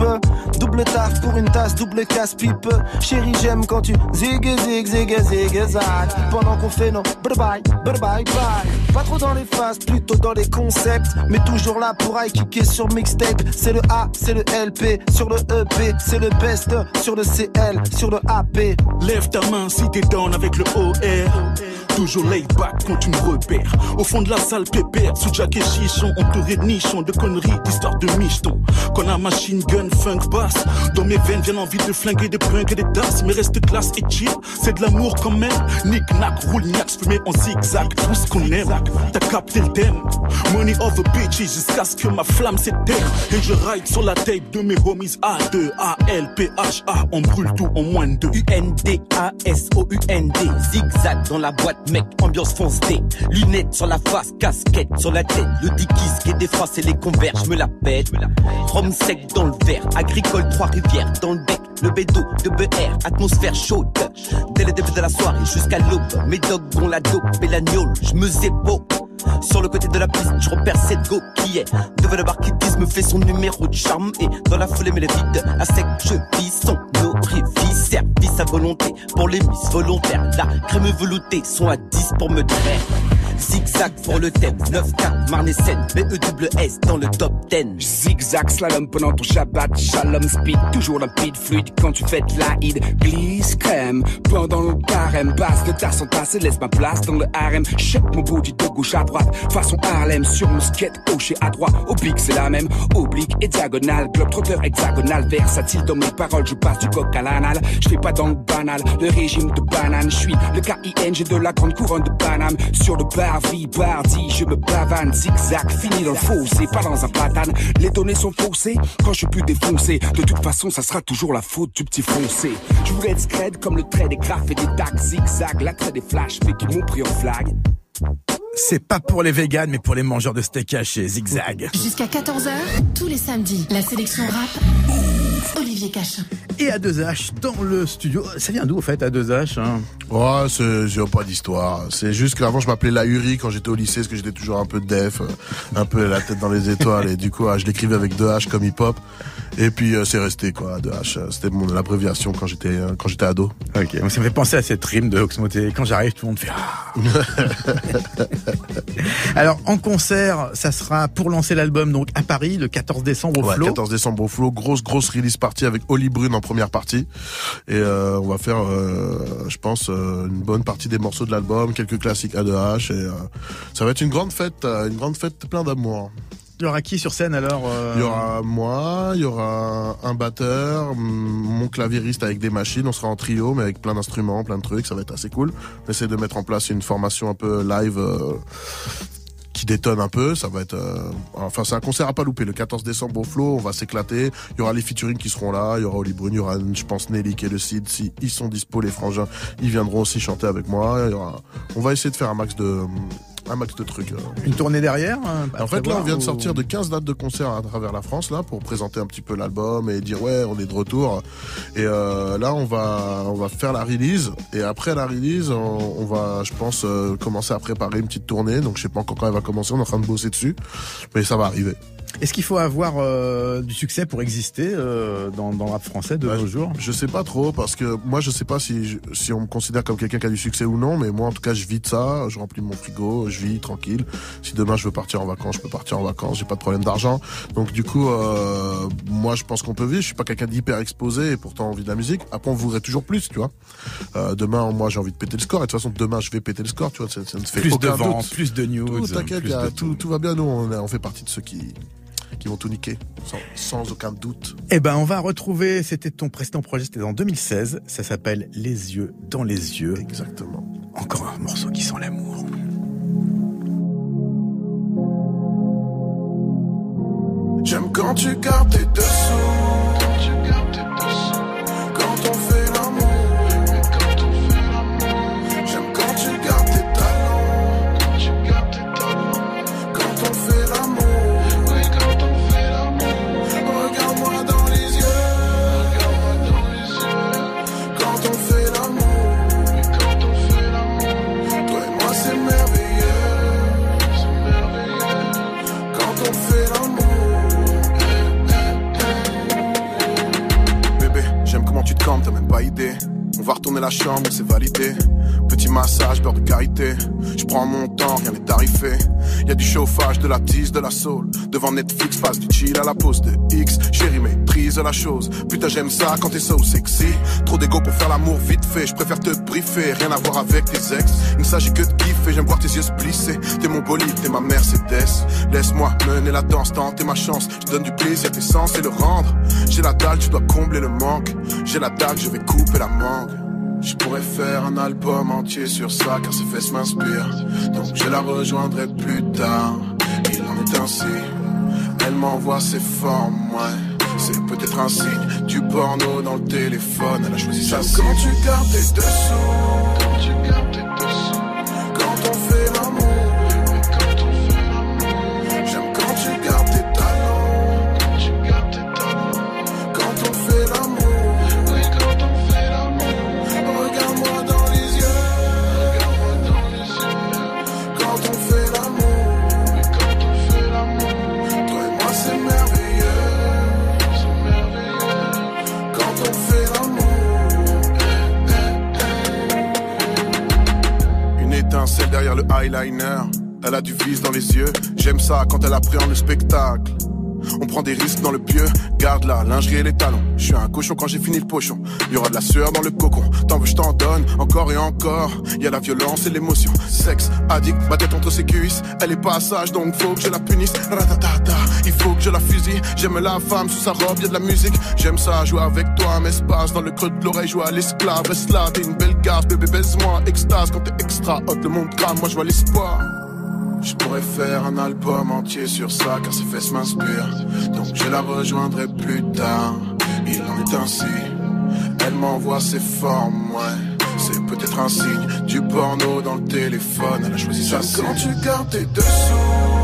double taf pour une tasse, double casse-pipe, chérie j'aime quand tu zig zig zig zig zag, pendant qu'on fait nos bye bye, bye bye pas trop dans les phases, plutôt dans les concepts, mais toujours là pour high kicker sur mixtape, c'est le A, c'est le LP, sur le EP, c'est le best, sur le CL, sur le AP. Lève ta main si t'es down avec le OR. Toujours laid back quand tu me repères. Au fond de la salle pépère, sous Jack et Chichon, entouré de nichons, de conneries, d'histoires de micheton. Qu'on a machine gun, funk bass. Dans mes veines viennent envie de flinguer des punks et des tasses. Mais reste classe et chill, c'est de l'amour quand même. Nick, nack, roule, niaque, fumé en zigzag, tout ce qu'on aime. T'as capté le thème. Money over bitches jusqu'à ce que ma flamme s'éteigne. Et je ride sur la tape de mes homies A2, A, L, P, H, A. On brûle tout en moins de. U-N-D-A-S-O-U-N-D. Zigzag dans la boîte, mec, ambiance fonce D. Lunettes sur la face, casquette sur la tête. Le dikis qui est défacé les converts, je me la pète. Rhum sec dans le verre, agricole Trois-Rivières dans le bec. Le bédo de BR, atmosphère chaude. Dès le début de la soirée jusqu'à l'aube, mes dogs ont la dope et la. Je me zébo. Sur le côté de la piste, je repère cette go qui est devant le bar qui dise me fait son numéro de charme. Et dans la foulée mais le vide à sec je vis son orifice. Service à volonté pour les miss volontaires. La crème veloutée sont à 10 pour me traire Zigzag pour le thème 9-4 Marne et Seine B-E-S dans le top 10 Zigzag slalom pendant ton Shabbat Shalom speed toujours limpide fluide quand tu fais de la hide Glisse crème pendant le carême Passe de ta sans tasse et laisse ma place dans le harem. Check mon body de gauche à droite Façon Harlem sur mon skate gaucher à droite. Oblique c'est la même Oblique et diagonale. Globe trotteur hexagonal Versatile dans mes paroles Je passe du coq à l'anal. Je fais pas dans le banal Le régime de banane. Je suis le KIN J'ai de la grande couronne de Paname Sur le Barvi Bardi Je me pavane Zigzag fini dans le fossé Pas dans un platane Les données sont faussées Quand je suis plus défoncé. De toute façon ça sera toujours la faute du petit foncé. Je voulais être scred comme le trait des graphes et des tags Zigzag. L'attrait des flashs Fait qu'ils m'ont pris en flag. C'est pas pour les véganes, mais pour les mangeurs de steak haché, zigzag. Jusqu'à 14h, tous les samedis, la sélection rap, Olivier Cachin. Et à 2H dans le studio. Ça vient d'où, au fait, à 2H hein? Ouais, c'est, j'ai pas d'histoire. C'est juste qu'avant, je m'appelais Lahuri quand j'étais au lycée, parce que j'étais toujours un peu def, euh, un peu la tête dans les étoiles, et du coup, ah, je l'écrivais avec 2H comme hip-hop. Et puis, euh, c'est resté, quoi, 2H. euh, C'était mon abréviation quand j'étais, euh, quand j'étais ado. Ok, moi, ça me fait penser à cette rime de Oxmoté. Quand j'arrive, tout le monde fait ah. <laughs> Alors, en concert, ça sera pour lancer l'album, donc, à Paris, le 14 décembre au Ouais, Flow. 14 décembre au Flow, grosse grosse release party avec Oli Brune en première partie et euh, on va faire euh, je pense euh, une bonne partie des morceaux de l'album, quelques classiques A2H et ça va être une grande fête, une grande fête plein d'amour. Il y aura qui sur scène, alors Il y aura moi, il y aura un batteur, hum, mon claviériste avec des machines, on sera en trio mais avec plein d'instruments, plein de trucs, ça va être assez cool. On essaie de mettre en place une formation un peu live qui détonne un peu, ça va être euh, enfin c'est un concert à pas louper le 14 décembre au Flow, on va s'éclater. Il y aura les featuring qui seront là, il y aura Oli Brune, il y aura je pense Nelly et le Cid si ils sont dispo les frangins, ils viendront aussi chanter avec moi. On va essayer de faire un max de un max de trucs. Une tournée derrière hein, En fait, là, on vient de sortir de 15 dates de concerts à travers la France, là, pour présenter un petit peu l'album et dire ouais, on est de retour. Et euh, là, on va, on va faire la release. Et après la release, on, on va, je pense, euh, commencer à préparer une petite tournée. Donc, je sais pas encore quand elle va commencer. On est en train de bosser dessus, mais ça va arriver. Est-ce qu'il faut avoir euh, du succès pour exister euh, dans, dans le rap français de Bah, nos jours? Je sais pas trop parce que moi je sais pas si je- si on me considère comme quelqu'un qui a du succès ou non, mais moi en tout cas je vis de ça, je remplis mon frigo, je vis tranquille. Si demain je veux partir en vacances, je peux partir en vacances, j'ai pas de problème d'argent. Donc du coup, euh, moi je pense qu'on peut vivre. Je suis pas quelqu'un d'hyper exposé et pourtant on vit de la musique. Après on voudrait toujours plus, tu vois. Euh, demain moi j'ai envie de péter le score et de toute façon demain je vais péter le score, tu vois. Ça, ça ne fait Plus de aucun vent, doute. plus de news, Tout, plus de tout, tout va bien. Nous on, est- on fait partie de ceux qui qui vont tout niquer sans, sans aucun doute. Eh ben, on va retrouver, c'était ton précédent projet, c'était en 2016. Ça s'appelle Les yeux dans les yeux. Exactement. Encore un morceau qui sent l'amour. J'aime quand tu gardes tes dessous. On va retourner la chambre, c'est validé. Petit massage, beurre de karité. Je prends mon temps, rien n'est tarifé. Y a du chauffage, de la tise, de la soul. Devant Netflix, passe du chill à la pause de X. Chérie, maîtrise la chose. Putain, j'aime ça quand t'es so sexy. Trop d'ego pour faire l'amour vite fait. Je préfère te briefer, rien à voir avec tes ex. Il ne s'agit que de kiffer, j'aime voir tes yeux se plisser. T'es mon bolide, t'es ma Mercedes. Laisse-moi mener la danse, tenter ma chance. Je donne du plaisir, t'es censé le rendre. J'ai la dalle, tu dois combler le manque. J'ai la dalle, je vais couper la mangue. Je pourrais faire un album entier sur ça car ses fesses m'inspirent. Donc je la rejoindrai plus tard. Il en est ainsi. Elle m'envoie ses formes, ouais. C'est peut-être un signe du porno dans le téléphone. Elle a choisi ça. Quand tu gardes tes dessous? Elle a du vice dans les yeux. J'aime ça quand elle appréhende le spectacle. On prend des risques dans le pieu, garde la lingerie et les talons. Je suis un cochon quand j'ai fini le pochon. Y aura de la sueur dans le cocon. T'en veux, je t'en donne, encore et encore. Y a la violence et l'émotion. Sexe, addict, ma tête entre ses cuisses. Elle est pas sage, donc faut que je la punisse. Ratatata, il faut que je la fusille. J'aime la femme sous sa robe, y a de la musique. J'aime ça, jouer avec toi, mais espace dans le creux de l'oreille, jouer à l'esclave. Reste là, t'es une belle garce, bébé, baise-moi. Extase quand t'es extra hot, le monde crame, moi je vois l'espoir. Je pourrais faire un album entier sur ça car ses fesses m'inspirent. Donc je la rejoindrai plus tard. Il en est ainsi. Elle m'envoie ses formes, ouais. C'est peut-être un signe du porno dans le téléphone. Elle a choisi ça. Quand tu gardes tes dessous.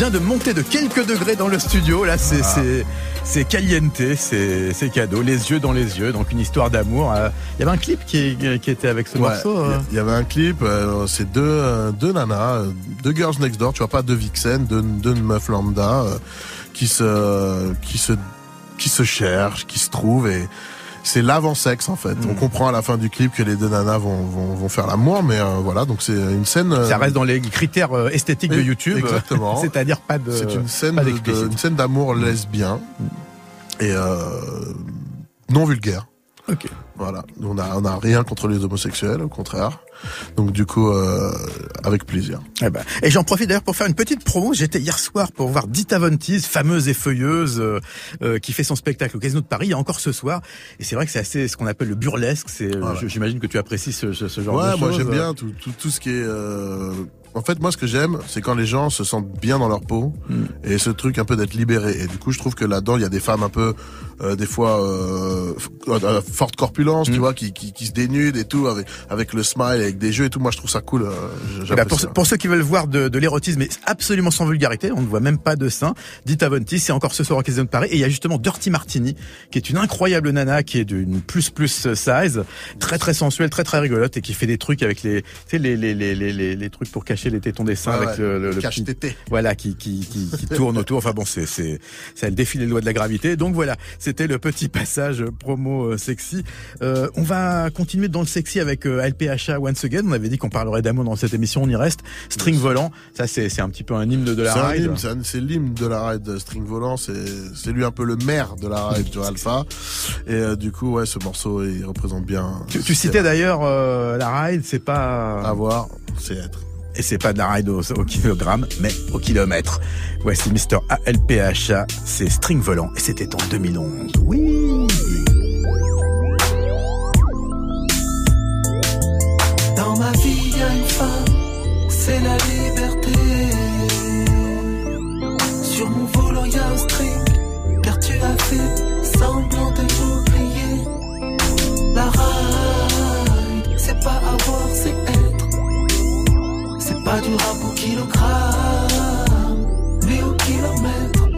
Vient de monter de quelques degrés dans le studio. Là, c'est Ah. c'est c'est caliente, c'est c'est cadeau, les yeux dans les yeux. Donc une histoire d'amour. Euh, Il y avait un clip qui, qui était avec ce Ouais, morceau. il y a- euh. Il y avait un clip, euh, c'est deux, euh, deux nanas, deux girls next door, tu vois pas deux vixen, deux, deux meufs lambda qui se qui se qui se cherchent, qui se trouvent et c'est l'avant-sexe en fait. Mm. On comprend à la fin du clip que les deux nanas vont vont, vont faire l'amour, mais euh, voilà donc c'est une scène. euh, Ça reste dans les critères euh, esthétiques de YouTube. exactement. <laughs> C'est-à-dire pas de. C'est une scène de- une d'amour lesbien et euh, non vulgaire. Ok. Voilà, on a on a rien contre les homosexuels, au contraire. Donc du coup, euh, avec plaisir. Eh ben, et j'en profite d'ailleurs pour faire une petite promo. J'étais hier soir pour voir Dita Von Teese, fameuse et feuilleuse, euh, euh, qui fait son spectacle au Casino de Paris. Encore ce soir. Et c'est vrai que c'est assez ce qu'on appelle le burlesque. C'est, euh, j'imagine que tu apprécies ce, ce, ce genre ouais, de choses. moi j'aime bien tout, tout, tout ce qui est. euh, En fait, moi, ce que j'aime, c'est quand les gens se sentent bien dans leur peau Mm. et ce truc un peu d'être libéré. Et du coup, je trouve que là-dedans, il y a des femmes un peu, euh, des fois, euh, forte corpulence, Mm. tu vois, qui, qui, qui se dénudent et tout, avec, avec le smile, avec des jeux et tout. Moi, je trouve ça cool. euh, Eh ben, pour, ceux qui veulent voir de, de l'érotisme, mais absolument sans vulgarité, on ne voit même pas de sein. Dita Von c'est encore ce soir au Casino de Paris. Et il y a justement Dirty Martini, qui est une incroyable nana, qui est d'une plus plus size, très très sensuelle, très très rigolote, et qui fait des trucs avec les, tu sais, les, les, les, les, les, les trucs pour cacher les tétons des seins Ouais, avec ouais. le, le, le Cache tété. Voilà, qui, qui, qui, qui tourne autour. Enfin bon, c'est, c'est, ça défie les lois de la gravité. Donc voilà, c'était le petit passage promo euh, sexy. Euh, on va continuer dans le sexy avec euh, LPHA Once Again. On avait dit qu'on parlerait d'amour dans cette émission, on y reste. String volant, ça c'est, un petit peu un hymne de la ride. c'est l'hymne de la ride String Volant, c'est c'est lui un peu le maire de la ride, tu vois, <laughs> Alpha. Et euh, du coup, ouais, ce morceau, il représente bien. Tu, tu citais d'ailleurs euh, la ride, c'est pas avoir, c'est être. Et c'est pas de la ride au, au kilogramme, mais au kilomètre. Voici Mr. ALPHA, c'est String Volant, et c'était en 2011. Oui Dans ma vie, y a une femme, c'est la liberté. Sur mon volant, y a un string, car tu as fait semblant de l'oublier. La ride, c'est pas avoir, c'est être. Pas du rap au kilogramme, mais au kilomètre.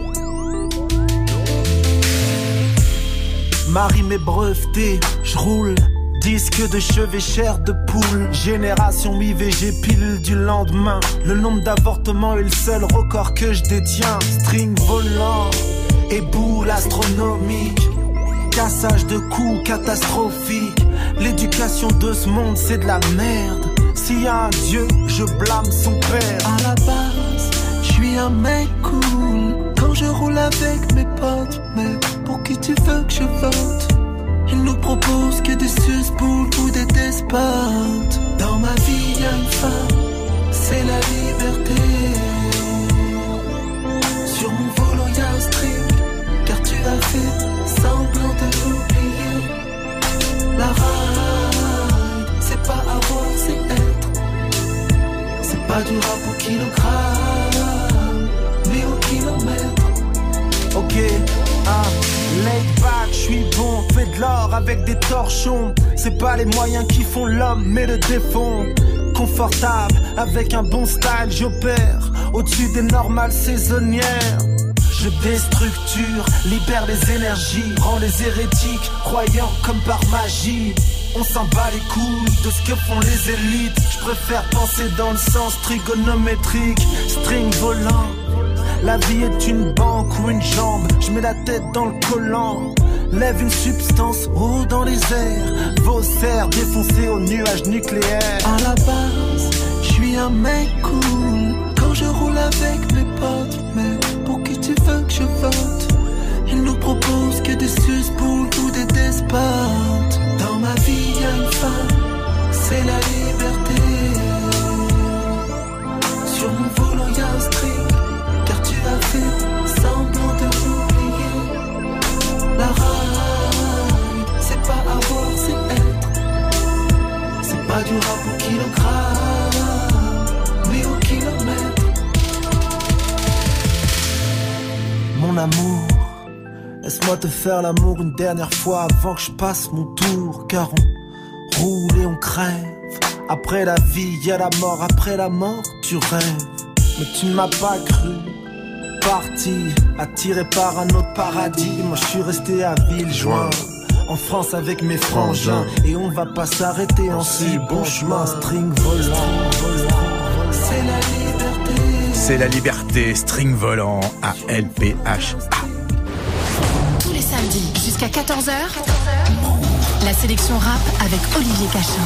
Marie m'est brevetée, je roule. Disque de chevet chair de poule. Génération IVG, pilule du lendemain. Le nombre d'avortements est le seul record que je détiens. String volant et boule astronomique. Cassage de coups catastrophique. L'éducation de ce monde, c'est de la merde. S'il y a un Dieu, je blâme son père. À la base, je suis un mec cool quand je roule avec mes potes. Mais pour qui tu veux que je vote? Ils nous proposent que des suspoules ou des despotes. Dans ma vie, y a une femme, c'est la liberté. Sur mon volant, y a un string, car tu as fait semblant de l'oublier. La ride, c'est pas avoir, c'est être. Pas du rap au kilogramme, mais au kilomètre. Ok, ah, laid back, je suis bon, fais de l'or avec des torchons. C'est pas les moyens qui font l'homme, mais le défont. Confortable, avec un bon style, j'opère au-dessus des normales saisonnières. Je déstructure, libère les énergies, rend les hérétiques croyants comme par magie. On s'en bat les couilles de ce que font les élites. Je préfère penser dans le sens trigonométrique, string volant. La vie est une banque ou une jambe, je mets la tête dans le collant. Lève une substance haut dans les airs, vos serres défoncés aux nuages nucléaires. À la base, je suis un mec cool quand je roule avec mes potes. Mais pour qui tu veux que je vote? Ils nous proposent que des suspoules ou des despotes. Dans ma vie, y a une femme, c'est la liberté. Faire l'amour une dernière fois avant que je passe mon tour. Car on roule et on crève. Après la vie, y a la mort. Après la mort, tu rêves. Mais tu ne m'as pas cru. Parti, attiré par un autre paradis. Moi, je suis resté à Villejoin. En France avec mes frangins. Et on va pas s'arrêter en si bon chemin. String volant. C'est la liberté. C'est la liberté, String Volant, ALPHA. Tous jusqu'à 14h. La sélection rap avec Olivier Cachin.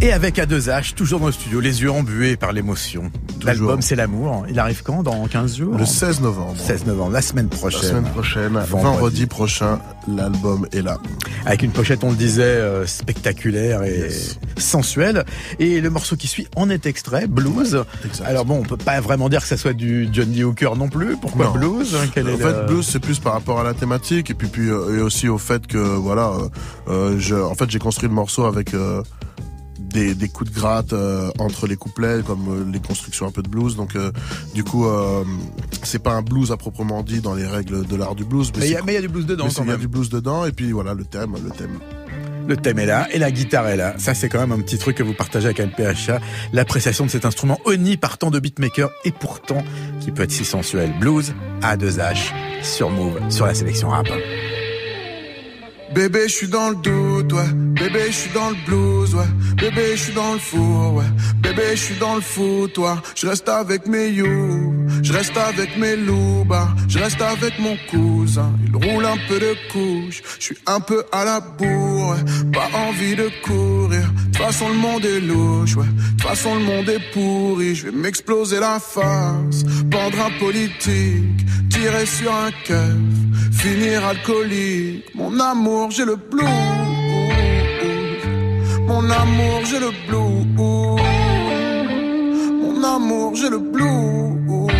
Et avec A2H, toujours dans le studio, les yeux embués par l'émotion. L'album C'est l'amour. Il arrive quand? Dans 15 jours? Le 16 novembre. 16 novembre, la semaine prochaine. La semaine prochaine, vendredi, prochain, l'album est là. Avec une pochette, on le disait, euh, spectaculaire et sensuelle. Et le morceau qui suit en est extrait, Blues. Alors bon, on peut pas vraiment dire que ça soit du Johnny Hooker non plus. Pourquoi Non. Blues? En Quel est fait, le- blues, c'est plus par rapport à la thématique et puis, puis euh, et aussi au fait que voilà, euh, je, en fait, j'ai construit le morceau avec euh, des, des coups de gratte euh, entre les couplets, comme euh, les constructions un peu de blues. Donc, du coup, c'est pas un blues à proprement dit dans les règles de l'art du blues. Mais il y a- du blues dedans Il y a du blues dedans et puis voilà le thème, le thème. Le thème est là et la guitare est là. Ça, c'est quand même un petit truc que vous partagez avec LPHA. L'appréciation de cet instrument honni par tant de beatmakers et pourtant qui peut être si sensuel. Blues A2H sur Move, sur la sélection rap. Bébé, je suis dans le doute, ouais. Bébé, je suis dans le blues, ouais. Bébé, je suis dans le four, ouais. Bébé, je suis dans le foutoir. Je reste avec mes you, je reste avec mes loubas, je reste avec mon cousin. Il roule un peu de couche, je suis un peu à la bourre, ouais. Pas envie de courir. De toute façon, le monde est louche, ouais. De façon, le monde est pourri. Je vais m'exploser la face, pendre un politique, tirer sur un keuf, finir alcoolique. Mon amour, j'ai le blues. Mon amour, j'ai le blues. Mon amour, j'ai le blues.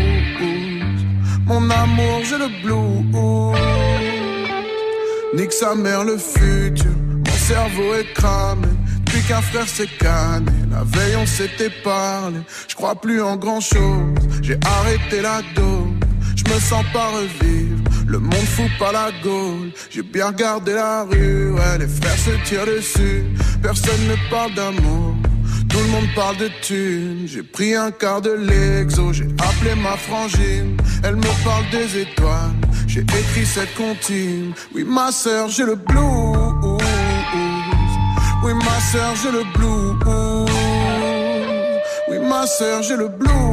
Mon amour, j'ai le blues. Nique sa mère le futur. Mon cerveau est cramé. Depuis qu'un frère s'est canné. La veille, on s'était parlé. Je crois plus en grand chose. J'ai arrêté la dose. Je me sens pas revivre. Le monde fout pas la gaule. J'ai bien regardé la rue. Ouais, les frères se tirent dessus. Personne ne parle d'amour. Tout le monde parle de thunes. J'ai pris un quart de l'exo. J'ai appelé ma frangine. Elle me parle des étoiles. J'ai écrit cette comptine. Oui, ma sœur, j'ai le blues. Oui, ma sœur, j'ai le blues. Oui, ma sœur, j'ai le blues.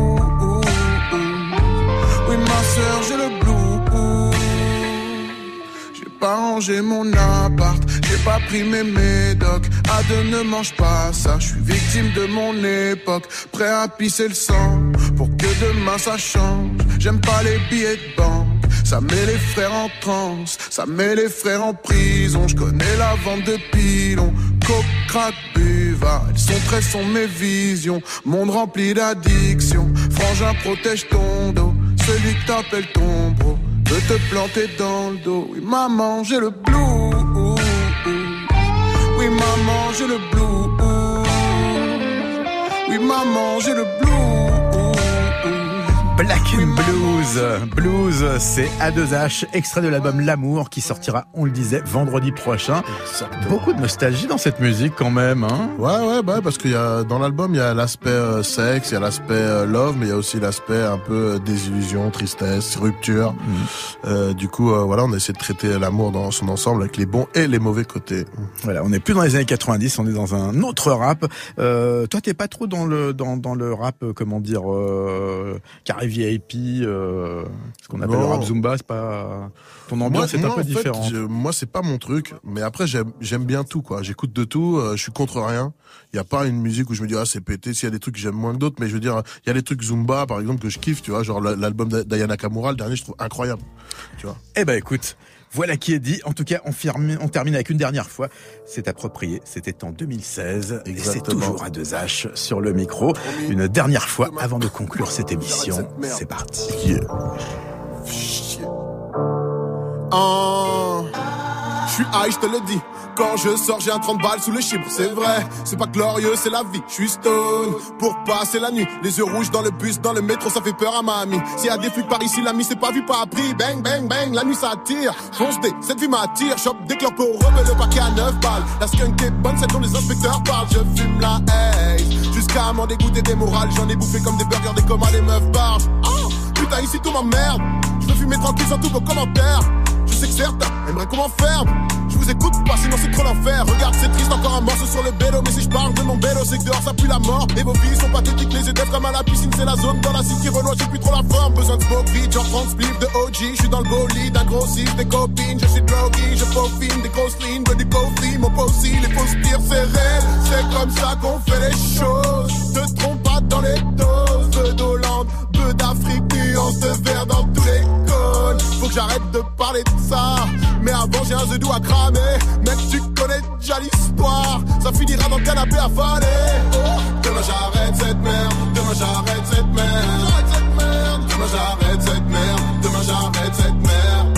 J'ai pas rangé mon appart, j'ai pas pris mes médocs. À ne mange pas ça, je suis victime de mon époque. Prêt à pisser le sang pour que demain ça change. J'aime pas les billets de banque. Ça met les frères en transe, ça met les frères en prison. Je connais la vente de pilons, coke, crack, buvard. Elles sont très sont mes visions, monde rempli d'addiction. Frangin protège ton dos, celui que t'appelles ton bro peut te planter dans le dos. Oui maman j'ai le blues, oui maman j'ai le blues, oui maman j'ai le blues. Black Blues. Blues, c'est A2H, extrait de l'album L'amour qui sortira, on le disait, vendredi prochain. Beaucoup de nostalgie dans cette musique quand même, hein Ouais, ouais, bah, parce qu'il y a dans l'album il y a l'aspect euh, sexe, il y a l'aspect euh, love, mais il y a aussi l'aspect un peu euh, désillusion, tristesse, rupture. Mm. Du coup, voilà, on a essayé de traiter l'amour dans son ensemble avec les bons et les mauvais côtés. Voilà, on n'est plus dans les années 90, on est dans un autre rap. Toi, t'es pas trop dans le dans, dans le rap, comment dire, euh, carré VIP, euh, ce qu'on appelle Non. le rap zumba, c'est pas ton ambiance est moi, un peu différente. moi, c'est pas mon truc, mais après, j'aime bien tout, quoi. J'écoute de tout, euh, je suis contre rien. Il y a pas une musique où je me dis ah c'est pété. S'il y a des trucs que j'aime moins que d'autres, mais je veux dire, il y a des trucs zumba, par exemple, que je kiffe, tu vois, genre l'album d'Ayana Kamura, le dernier, je trouve incroyable, tu vois. Eh ben écoute, voilà qui est dit. En tout cas, on, firme- on termine avec une dernière fois. C'est approprié. C'était en 2016. Et c'est toujours à deux H sur le micro. Une dernière fois avant de conclure cette émission. C'est parti. Ah, je suis high, je te le dis. Quand je sors, j'ai un 30 balles sous le chibre. C'est vrai, c'est pas glorieux, c'est la vie. Je suis stone pour passer la nuit. Les yeux rouges dans le bus, dans le métro, ça fait peur à mamie. S'il y a des flics par ici, l'ami, c'est pas vu, pas appris. Bang, bang, bang, la nuit ça tire. Fonce des, cette vie m'attire. Chope des clopes au rebelle, le paquet à 9 balles. La skunk est bonne, celle dont les inspecteurs parlent. Je fume la haze. Jusqu'à m'en dégoûter des morales. J'en ai bouffé comme des burgers, des comas, les meufs barges. Oh, putain, ici tout m'emmerde. Je veux fumer tranquille sans tous vos commentaires. Je sais que certains Aimerait comment faire Je vous écoute pas, sinon c'est trop l'enfer. Regarde, c'est triste, encore un morceau sur le vélo. Mais si je parle de mon vélo, c'est que dehors ça pue la mort. Et vos vies sont pathétiques, les EDF comme à la piscine, c'est la zone dans la city renois, j'ai plus trop la forme. Besoin de smoke vite, genre 30 spliff de OG. Je suis dans le bolide, un gros des copines. Je suis drogué, je peaufine des grosses lignes, veux du coffee, mon possible, les fausses pires, c'est. C'est comme ça qu'on fait les choses. Te trompe pas dans les doses. Peu d'Hollande, peu d'Afrique, nuance de verre dans cols. Faut que j'arrête de parler de ça. Mais avant, j'ai un zedou à cramer. Mec, tu connais déjà l'histoire. Ça finira dans le canapé à faler. Demain, j'arrête cette merde. Demain, j'arrête cette merde. Demain, j'arrête cette merde. Demain, j'arrête cette merde.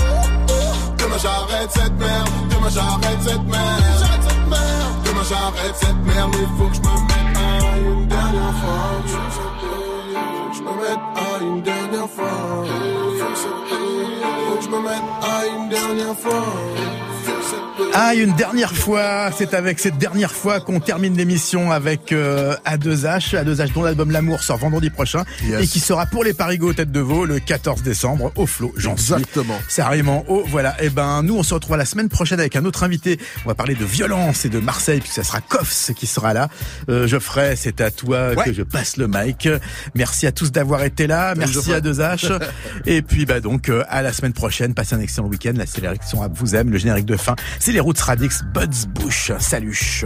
Demain, j'arrête cette merde. Demain, j'arrête cette merde. Demain, j'arrête cette merde. Il faut que je me mette à une dernière fois. Je me mette à une dernière fois. Faut que je me mette Ah, une dernière fois, c'est avec cette dernière fois qu'on termine l'émission avec euh, A2H, A2H dont l'album L'amour sort vendredi prochain Yes. et qui sera pour les Parigots tête de veau le 14 décembre au flot. J'en suis. Exactement. Arrivement haut, voilà. Et ben nous on se retrouve la semaine prochaine avec un autre invité. On va parler de violence et de Marseille puisque ça sera Koffs qui sera là. Euh, Geoffrey, c'est à toi que je passe le mic. Merci à tous d'avoir été là. Merci à Geoffrey. 2H. et puis bah donc euh, à la semaine prochaine. Passez un excellent week-end. La sélection vous aime. Le générique de fin, c'est les Roots Radix Buds Bush. Salut.